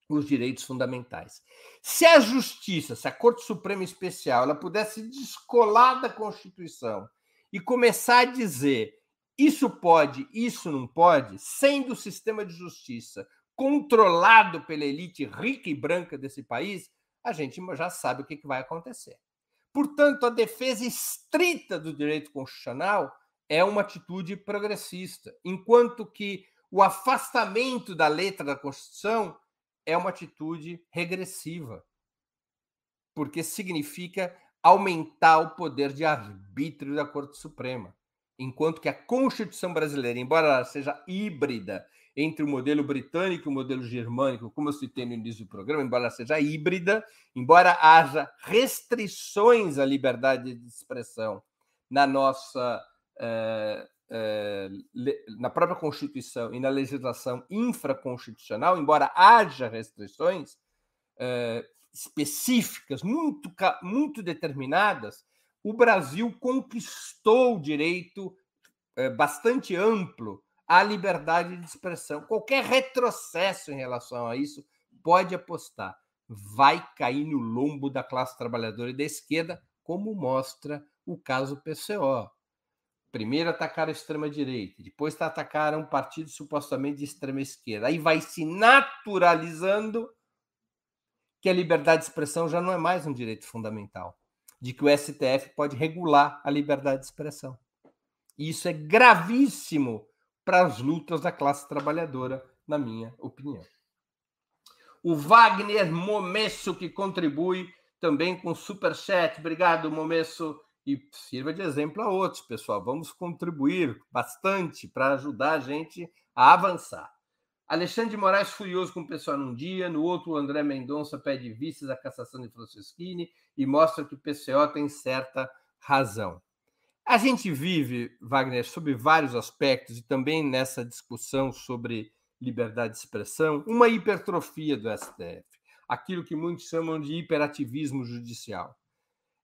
os direitos fundamentais. Se a justiça, se a Corte Suprema Especial, ela pudesse descolar da Constituição e começar a dizer isso pode, isso não pode, sendo o sistema de justiça controlado pela elite rica e branca desse país, a gente já sabe o que vai acontecer. Portanto, a defesa estrita do direito constitucional é uma atitude progressista, enquanto que o afastamento da letra da Constituição é uma atitude regressiva, porque significa aumentar o poder de arbítrio da Corte Suprema. Enquanto que a Constituição brasileira, embora ela seja híbrida entre o modelo britânico e o modelo germânico, como eu citei no início do programa, embora ela seja híbrida, embora haja restrições à liberdade de expressão na nossa eh, é, na própria Constituição e na legislação infraconstitucional, embora haja restrições é, específicas, muito, muito determinadas, o Brasil conquistou o direito bastante amplo à liberdade de expressão. Qualquer retrocesso em relação a isso pode apostar. vai cair no lombo da classe trabalhadora e da esquerda, como mostra o caso PCO. Primeiro atacaram a extrema-direita, depois atacaram um partido supostamente de extrema-esquerda. Aí vai se naturalizando que a liberdade de expressão já não é mais um direito fundamental, de que o STF pode regular a liberdade de expressão. E isso é gravíssimo para as lutas da classe trabalhadora, na minha opinião. O Wagner Momesso, que contribui também com super chat. Obrigado, Momesso e sirva de exemplo a outros, pessoal. Vamos contribuir bastante para ajudar a gente a avançar. Alexandre de Moraes furioso com o pessoal num dia, no outro o André Mendonça pede vistas à cassação de Francisquini e mostra que o PCO tem certa razão. A gente vive, Wagner, sobre vários aspectos e também nessa discussão sobre liberdade de expressão, uma hipertrofia do STF, aquilo que muitos chamam de hiperativismo judicial.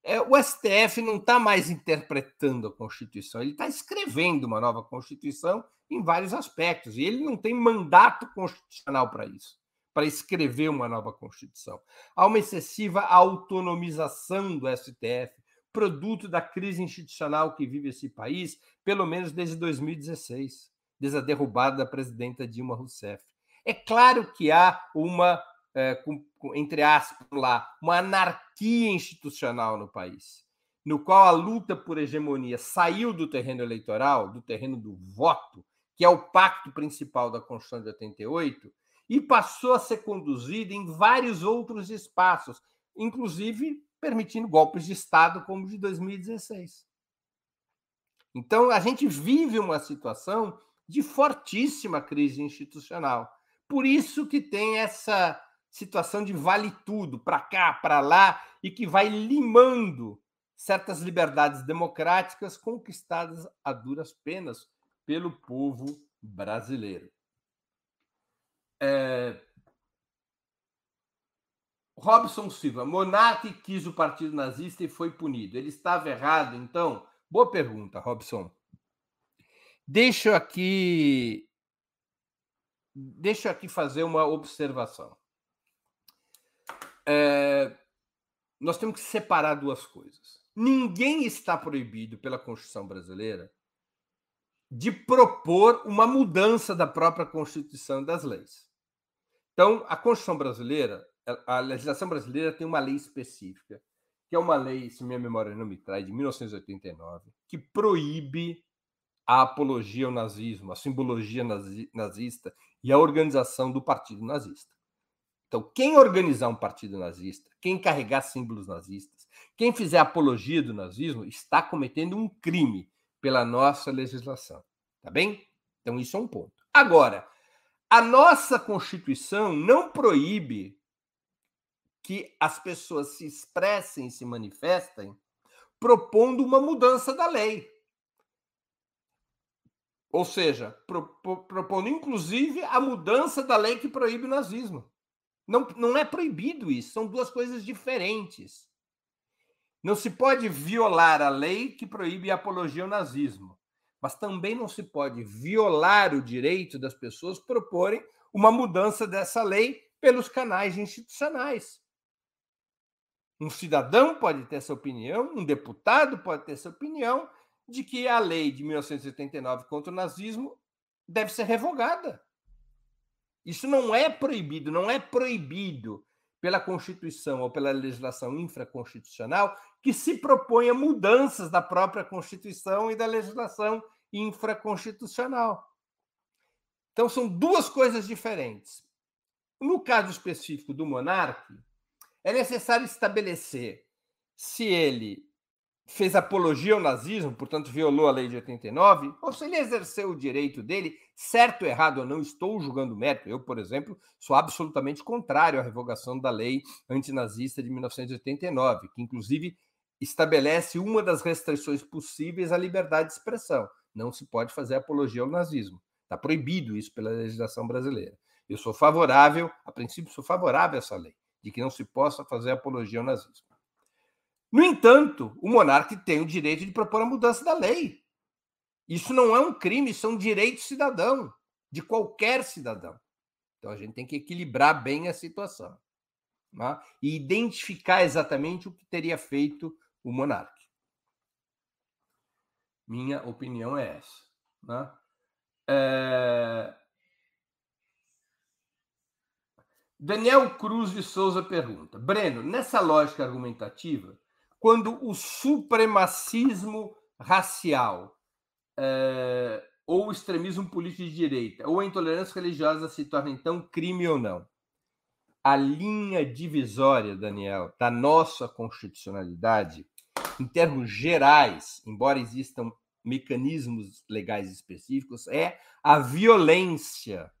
É, o STF não está mais interpretando a Constituição, ele está escrevendo uma nova Constituição em vários aspectos, e ele não tem mandato constitucional para isso, para escrever uma nova Constituição. Há uma excessiva autonomização do STF, produto da crise institucional que vive esse país, pelo menos desde 2016, desde a derrubada da presidenta Dilma Rousseff. É claro que há uma é, com, com, entre aspas, lá, uma anarquia institucional no país, no qual a luta por hegemonia saiu do terreno eleitoral, do terreno do voto, que é o pacto principal da Constituição de 88, e passou a ser conduzida em vários outros espaços, inclusive permitindo golpes de Estado, como o de 2016. Então, a gente vive uma situação de fortíssima crise institucional. Por isso que tem essa situação de vale tudo, para cá, para lá, e que vai limando certas liberdades democráticas conquistadas a duras penas pelo povo brasileiro. É... Robson Silva, Monarque quis o partido nazista e foi punido. Ele estava errado, então? Boa pergunta, Robson. Deixa eu aqui. Deixa eu aqui fazer uma observação é, nós temos que separar duas coisas. Ninguém está proibido pela Constituição brasileira de propor uma mudança da própria Constituição e das leis. Então, a Constituição brasileira, a legislação brasileira tem uma lei específica, que é uma lei, se minha memória não me traz, de 1989, que proíbe a apologia ao nazismo, a simbologia nazista e a organização do partido nazista. Então, quem organizar um partido nazista, quem carregar símbolos nazistas, quem fizer apologia do nazismo, está cometendo um crime pela nossa legislação. Tá bem? Então, isso é um ponto. Agora, a nossa Constituição não proíbe que as pessoas se expressem, se manifestem, propondo uma mudança da lei. Ou seja, propondo inclusive a mudança da lei que proíbe o nazismo. Não, não é proibido isso, são duas coisas diferentes. Não se pode violar a lei que proíbe a apologia ao nazismo, mas também não se pode violar o direito das pessoas proporem uma mudança dessa lei pelos canais institucionais. Um cidadão pode ter essa opinião, um deputado pode ter essa opinião de que a lei de 1989 contra o nazismo deve ser revogada. Isso não é proibido, não é proibido pela Constituição ou pela legislação infraconstitucional que se proponha mudanças da própria Constituição e da legislação infraconstitucional. Então, são duas coisas diferentes. No caso específico do monarca, é necessário estabelecer se ele fez apologia ao nazismo, portanto violou a lei de 89, ou se ele exerceu o direito dele, certo ou errado, eu não estou julgando mérito. Eu, por exemplo, sou absolutamente contrário à revogação da lei antinazista de 1989, que inclusive estabelece uma das restrições possíveis à liberdade de expressão. Não se pode fazer apologia ao nazismo. Está proibido isso pela legislação brasileira. Eu sou favorável, a princípio, sou favorável a essa lei, de que não se possa fazer apologia ao nazismo. No entanto, o monarca tem o direito de propor a mudança da lei. Isso não é um crime, isso é um direito cidadão, de qualquer cidadão. Então a gente tem que equilibrar bem a situação. né? e identificar exatamente o que teria feito o monarca. Minha opinião é essa. Né? É... Daniel Cruz de Souza pergunta: Breno, nessa lógica argumentativa, quando o supremacismo racial é, ou o extremismo político de direita ou a intolerância religiosa se torna então crime ou não? A linha divisória, Daniel, da nossa constitucionalidade, em termos gerais, embora existam mecanismos legais específicos, é a violência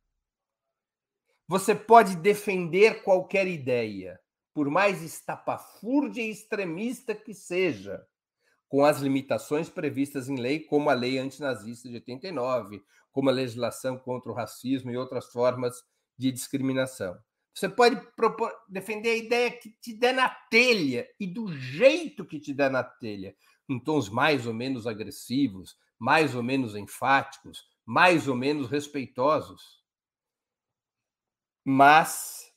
você pode defender qualquer ideia, por mais estapafúrdia e extremista que seja, com as limitações previstas em lei, como a lei antinazista de 89, como a legislação contra o racismo e outras formas de discriminação. Você pode propor, defender a ideia que te der na telha e do jeito que te der na telha, em tons mais ou menos agressivos, mais ou menos enfáticos, mais ou menos respeitosos. Mas,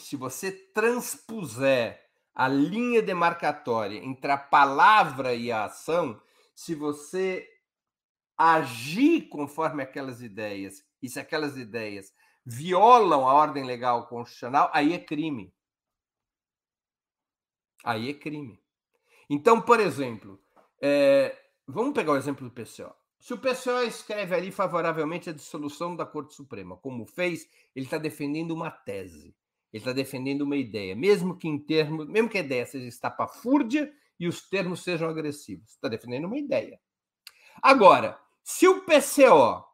se você transpuser a linha demarcatória entre a palavra e a ação, se você agir conforme aquelas ideias, e se aquelas ideias violam a ordem legal constitucional, aí é crime. Aí é crime. Então, por exemplo, é, vamos pegar o exemplo do PCO. Se o PCO escreve ali favoravelmente a dissolução da Corte Suprema, como fez, ele está defendendo uma tese, ele está defendendo uma ideia, mesmo que em termos, mesmo que a ideia seja estapafúrdia e os termos sejam agressivos, está defendendo uma ideia. Agora, se o PCO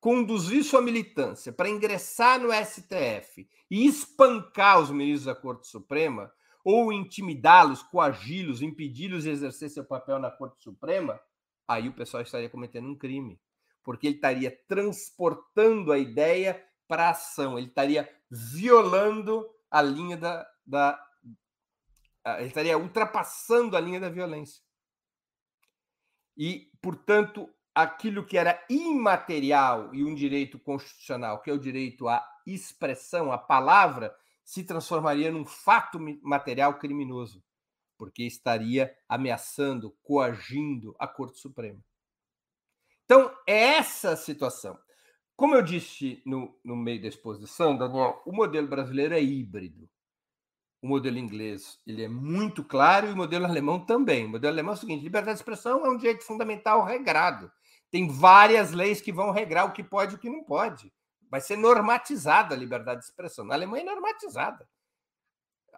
conduzir sua militância para ingressar no STF e espancar os ministros da Corte Suprema, ou intimidá-los, coagi-los, impedi-los de exercer seu papel na Corte Suprema, aí o pessoal estaria cometendo um crime, porque ele estaria transportando a ideia para a ação, ele estaria violando a linha da, da ele estaria ultrapassando a linha da violência. E, portanto, aquilo que era imaterial e um direito constitucional, que é o direito à expressão, à palavra, se transformaria num fato material criminoso porque estaria ameaçando, coagindo a Corte Suprema. Então, é essa a situação. Como eu disse no, no meio da exposição, Daniel, o modelo brasileiro é híbrido. O modelo inglês ele é muito claro e o modelo alemão também. O modelo alemão é o seguinte: liberdade de expressão é um direito fundamental regrado. Tem várias leis que vão regrar o que pode e o que não pode. Vai ser normatizada a liberdade de expressão. Na Alemanha é normatizada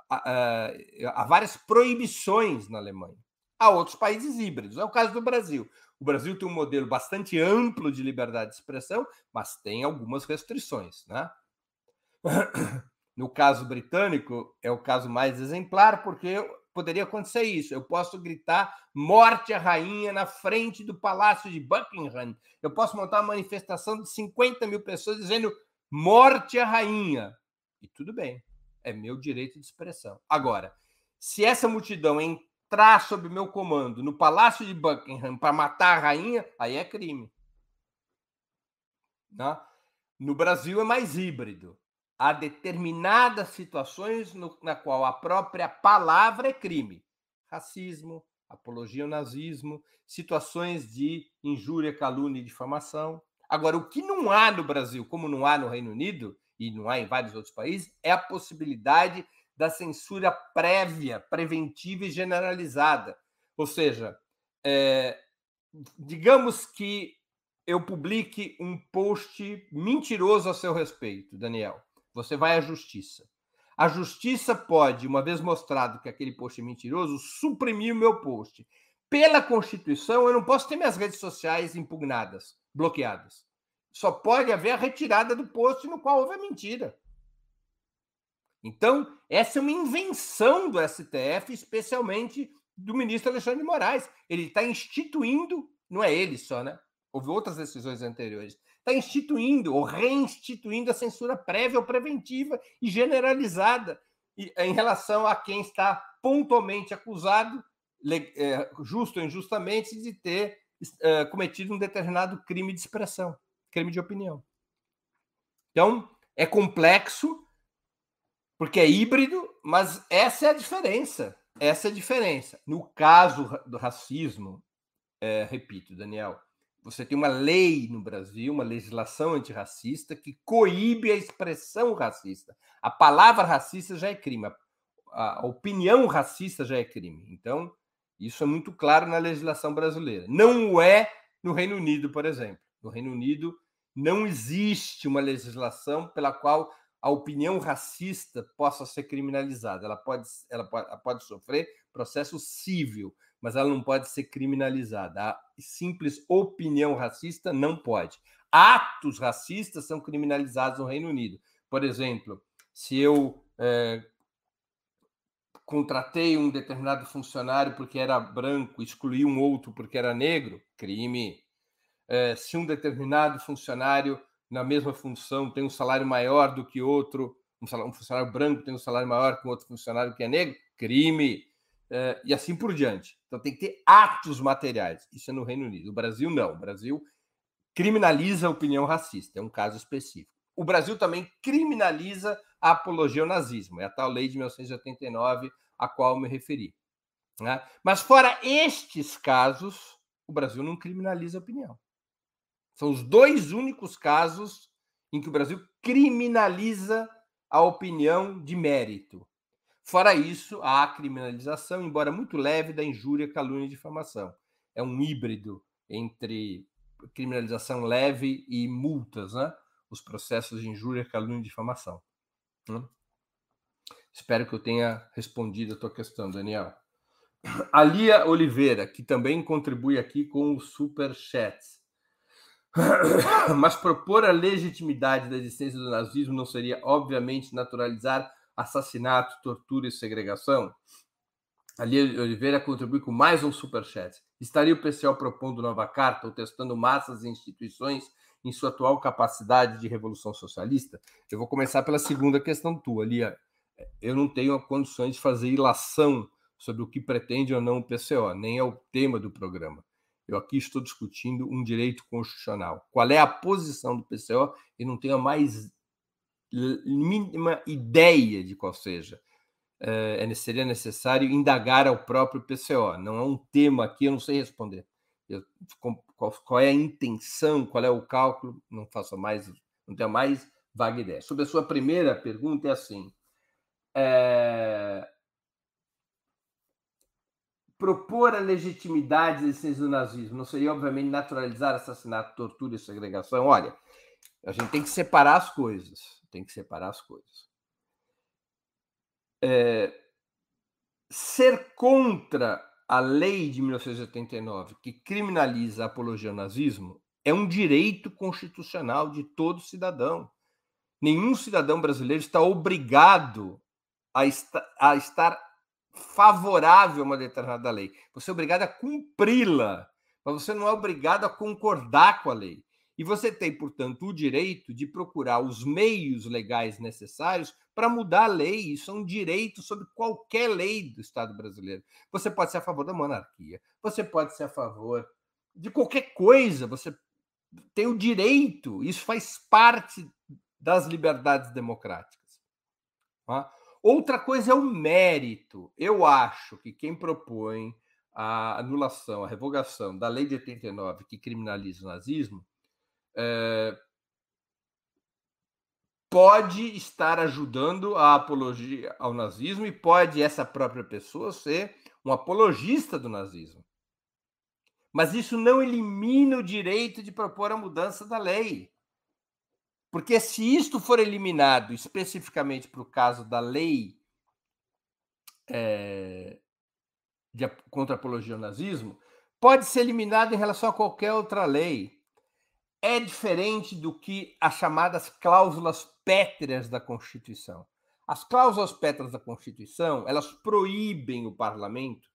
há várias proibições na Alemanha. Há outros países híbridos. É o caso do Brasil. O Brasil tem um modelo bastante amplo de liberdade de expressão, mas tem algumas restrições. Né? No caso britânico, é o caso mais exemplar, porque poderia acontecer isso. Eu posso gritar morte à rainha na frente do palácio de Buckingham. Eu posso montar uma manifestação de 50 mil pessoas dizendo morte à rainha. E tudo bem é meu direito de expressão. Agora, se essa multidão entrar sob meu comando no Palácio de Buckingham para matar a rainha, aí é crime. Né? No Brasil é mais híbrido. Há determinadas situações no, na qual a própria palavra é crime. Racismo, apologia ao nazismo, situações de injúria, calúnia e difamação. Agora, o que não há no Brasil, como não há no Reino Unido, e não há em vários outros países, é a possibilidade da censura prévia, preventiva e generalizada. Ou seja, é, digamos que eu publique um post mentiroso a seu respeito, Daniel. Você vai à justiça. A justiça pode, uma vez mostrado que aquele post é mentiroso, suprimir o meu post. Pela Constituição, eu não posso ter minhas redes sociais impugnadas, bloqueadas. Só pode haver a retirada do post no qual houve a mentira. Então, essa é uma invenção do STF, especialmente do ministro Alexandre de Moraes. Ele está instituindo, não é ele só, né? Houve outras decisões anteriores. Está instituindo ou reinstituindo a censura prévia ou preventiva e generalizada em relação a quem está pontualmente acusado, é, justo ou injustamente, de ter é, cometido um determinado crime de expressão crime de opinião. Então, é complexo, porque é híbrido, mas essa é a diferença. Essa é a diferença. No caso do racismo, é, repito, Daniel, você tem uma lei no Brasil, uma legislação antirracista que coíbe a expressão racista. A palavra racista já é crime, a opinião racista já é crime. Então, isso é muito claro na legislação brasileira. Não é no Reino Unido, por exemplo. No Reino Unido não existe uma legislação pela qual a opinião racista possa ser criminalizada. Ela pode, ela pode, ela pode sofrer processo civil, mas ela não pode ser criminalizada. A simples opinião racista não pode. Atos racistas são criminalizados no Reino Unido. Por exemplo, se eu é, contratei um determinado funcionário porque era branco, excluí um outro porque era negro, crime. É, se um determinado funcionário na mesma função tem um salário maior do que outro, um, salário, um funcionário branco tem um salário maior que um outro funcionário que é negro, crime. É, e assim por diante. Então tem que ter atos materiais. Isso é no Reino Unido. O Brasil não. O Brasil criminaliza a opinião racista. É um caso específico. O Brasil também criminaliza a apologia ao nazismo. É a tal lei de 1989 a qual me referi. Né? Mas fora estes casos, o Brasil não criminaliza a opinião. São os dois únicos casos em que o Brasil criminaliza a opinião de mérito. Fora isso, há a criminalização, embora muito leve, da injúria, calúnia e difamação. É um híbrido entre criminalização leve e multas, né? Os processos de injúria, calúnia e difamação. Né? Espero que eu tenha respondido a tua questão, Daniel. [clears throat] A Lia Oliveira, que também contribui aqui com o super chat. [coughs] Mas propor a legitimidade da existência do nazismo não seria, obviamente, naturalizar assassinato, tortura e segregação? Ali Oliveira contribui com mais um superchat. Estaria o PCO propondo nova carta ou testando massas e instituições em sua atual capacidade de revolução socialista? Eu vou começar pela segunda questão tua, Lia. Eu não tenho condições de fazer ilação sobre o que pretende ou não o PCO, nem é o tema do programa. Eu aqui estou discutindo um direito constitucional. Qual é a posição do PCO? E não tenho a mais mínima ideia de qual seja. É, seria necessário indagar ao próprio PCO. Não é um tema aqui, eu não sei responder. Eu, qual, qual, é a intenção, qual é o cálculo, não faço mais, não tenho mais vaga ideia. Sobre a sua primeira pergunta, é assim: é, propor a legitimidade da existência do nazismo não seria, obviamente, naturalizar assassinato, tortura e segregação? Olha, a gente tem que separar as coisas tem que separar as coisas. É, ser contra a lei de 1989, que criminaliza a apologia ao nazismo, é um direito constitucional de todo cidadão. Nenhum cidadão brasileiro está obrigado a, a estar favorável a uma determinada lei. Você é obrigado a cumpri-la, mas você não é obrigado a concordar com a lei. E você tem, portanto, o direito de procurar os meios legais necessários para mudar a lei. Isso é um direito sobre qualquer lei do Estado brasileiro. Você pode ser a favor da monarquia, você pode ser a favor de qualquer coisa, você tem o direito, isso faz parte das liberdades democráticas. Tá? Outra coisa é o mérito. Eu acho que quem propõe a anulação, a revogação da lei de 89 que criminaliza o nazismo é, pode estar ajudando a apologia ao nazismo e pode essa própria pessoa ser um apologista do nazismo. Mas isso não elimina o direito de propor a mudança da lei. Porque se isto for eliminado especificamente para o caso da lei é, de, contra a apologia ao nazismo, pode ser eliminado em relação a qualquer outra lei é diferente do que as chamadas cláusulas pétreas da Constituição. As cláusulas pétreas da Constituição, elas proíbem o parlamento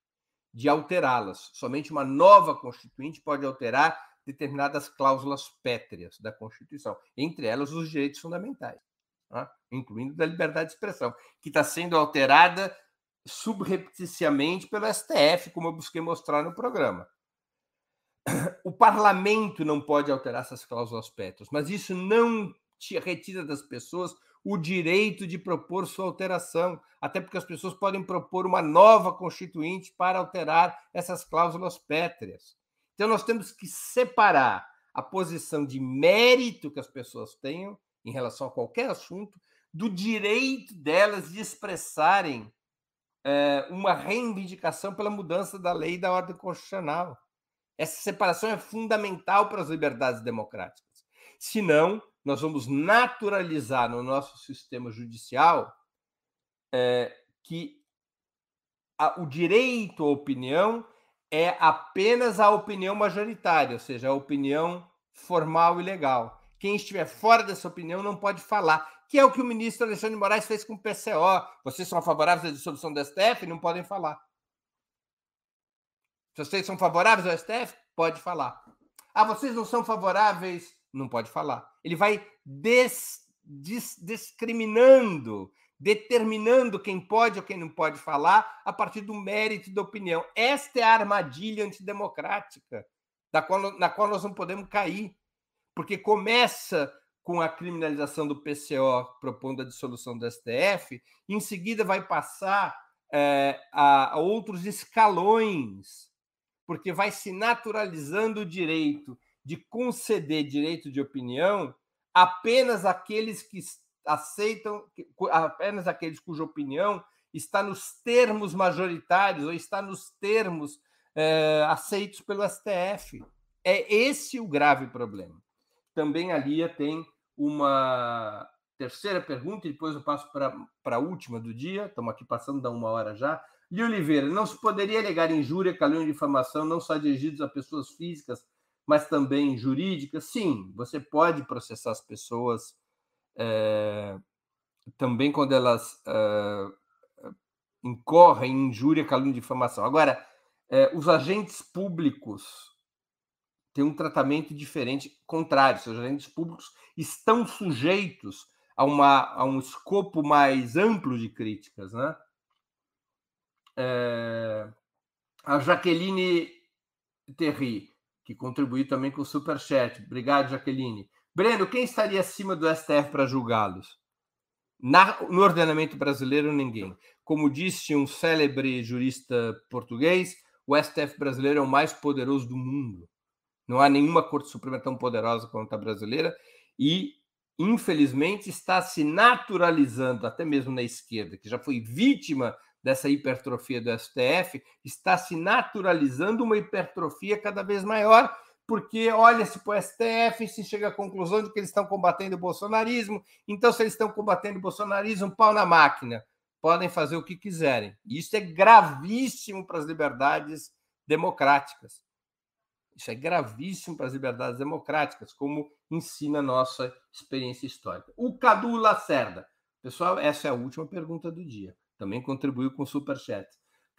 de alterá-las. Somente uma nova constituinte pode alterar determinadas cláusulas pétreas da Constituição, entre elas os direitos fundamentais, tá? incluindo da liberdade de expressão, que está sendo alterada subrepticiamente pelo STF, como eu busquei mostrar no programa o parlamento não pode alterar essas cláusulas pétreas, mas isso não retira das pessoas o direito de propor sua alteração, até porque as pessoas podem propor uma nova constituinte para alterar essas cláusulas pétreas. Então, nós temos que separar a posição de mérito que as pessoas tenham em relação a qualquer assunto do direito delas de expressarem é, uma reivindicação pela mudança da lei e da ordem constitucional. Essa separação é fundamental para as liberdades democráticas. Senão, nós vamos naturalizar no nosso sistema judicial é, que a, o direito à opinião é apenas a opinião majoritária, ou seja, a opinião formal e legal. Quem estiver fora dessa opinião não pode falar, que é o que o ministro Alexandre Moraes fez com o PCO. Vocês são favoráveis à dissolução do STF? Não podem falar. Se vocês são favoráveis ao STF, pode falar. Ah, vocês não são favoráveis? Não pode falar. Ele vai des, des, discriminando, determinando quem pode ou quem não pode falar a partir do mérito da opinião. Esta é a armadilha antidemocrática da qual, na qual nós não podemos cair, porque começa com a criminalização do PCO propondo a dissolução do STF, em seguida vai passar é, a, a outros escalões, porque vai se naturalizando o direito de conceder direito de opinião apenas aqueles que aceitam, apenas aqueles cuja opinião está nos termos majoritários ou está nos termos é, aceitos pelo STF. É esse o grave problema. Também a Lia tem uma terceira pergunta, e depois eu passo para a última do dia. Estamos aqui passando da uma hora já. Lia Oliveira, não se poderia alegar injúria, calúnia e difamação, não só dirigidos a pessoas físicas, mas também jurídicas? Sim, você pode processar as pessoas é, também quando elas é, incorrem em injúria, calúnia e difamação. Agora, é, os agentes públicos têm um tratamento diferente, contrário. Os agentes públicos estão sujeitos a, uma, a um escopo mais amplo de críticas. Né? A Jaqueline Terry, que contribuiu também com o Superchat. Obrigado, Jaqueline. Breno, quem estaria acima do STF para julgá-los? no ordenamento brasileiro, ninguém. Como disse um célebre jurista português, o STF brasileiro é o mais poderoso do mundo. Não há nenhuma Corte Suprema tão poderosa quanto a brasileira e, infelizmente, está se naturalizando, até mesmo na esquerda, que já foi vítima dessa hipertrofia do STF, está se naturalizando uma hipertrofia cada vez maior, porque olha-se para o STF se chega à conclusão de que eles estão combatendo o bolsonarismo. Então, se eles estão combatendo o bolsonarismo, pau na máquina podem fazer o que quiserem. E isso é gravíssimo para as liberdades democráticas. Isso é gravíssimo para as liberdades democráticas, como ensina a nossa experiência histórica. O Cadu Lacerda. Pessoal, essa é a última pergunta do dia. Também contribuiu com o Superchat.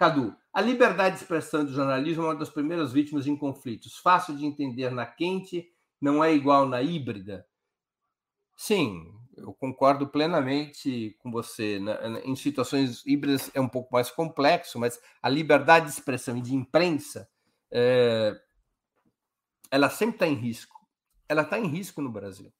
Cadu, a liberdade de expressão do jornalismo é uma das primeiras vítimas em conflitos. Fácil de entender na quente, não é igual na híbrida? Sim, eu concordo plenamente com você. Em situações híbridas é um pouco mais complexo, mas a liberdade de expressão e de imprensa, é... ela sempre está em risco. Ela está em risco no Brasil.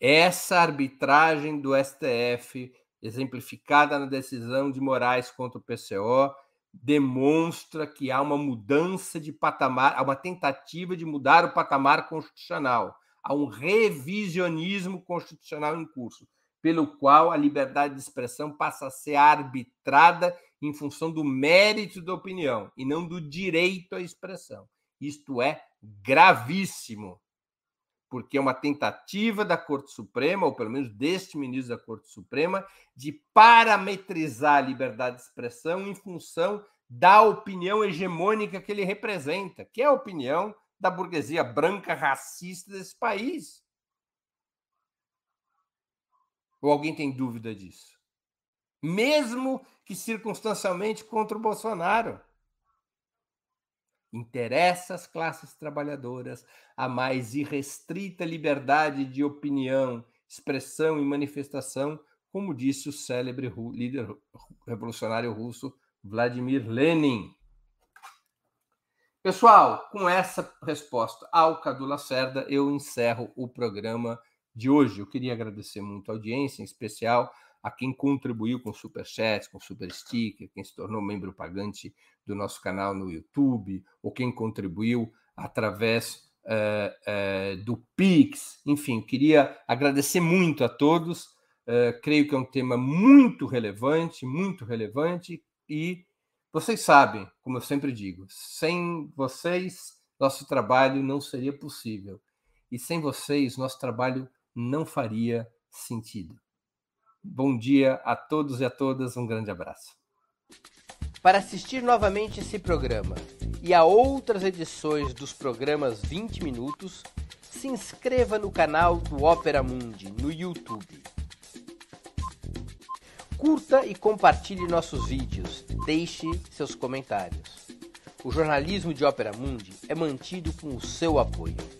Essa arbitragem do STF, exemplificada na decisão de Moraes contra o PCO, demonstra que há uma mudança de patamar, há uma tentativa de mudar o patamar constitucional a um revisionismo constitucional em curso, pelo qual a liberdade de expressão passa a ser arbitrada em função do mérito da opinião e não do direito à expressão. Isto é gravíssimo, porque é uma tentativa da Corte Suprema, ou pelo menos deste ministro da Corte Suprema, de parametrizar a liberdade de expressão em função da opinião hegemônica que ele representa, que é a opinião da burguesia branca racista desse país. Ou alguém tem dúvida disso? Mesmo que circunstancialmente contra o Bolsonaro. Interessa às classes trabalhadoras a mais irrestrita liberdade de opinião, expressão e manifestação, como disse o célebre líder revolucionário russo Vladimir Lenin. Pessoal, com essa resposta ao Cadu Lacerda, eu encerro o programa de hoje. Eu queria agradecer muito a audiência, em especial a quem contribuiu com Superchat, com Super Sticker, quem se tornou membro pagante do nosso canal no YouTube, ou quem contribuiu através uh, uh, do Pix. Enfim, queria agradecer muito a todos. Uh, creio que é um tema muito relevante, muito relevante, e vocês sabem, como eu sempre digo, sem vocês, nosso trabalho não seria possível. E sem vocês, nosso trabalho não faria sentido. Bom dia a todos e a todas, um grande abraço. Para assistir novamente esse programa e a outras edições dos programas 20 Minutos, se inscreva no canal do Opera Mundi no YouTube. Curta e compartilhe nossos vídeos, deixe seus comentários. O jornalismo de Opera Mundi é mantido com o seu apoio.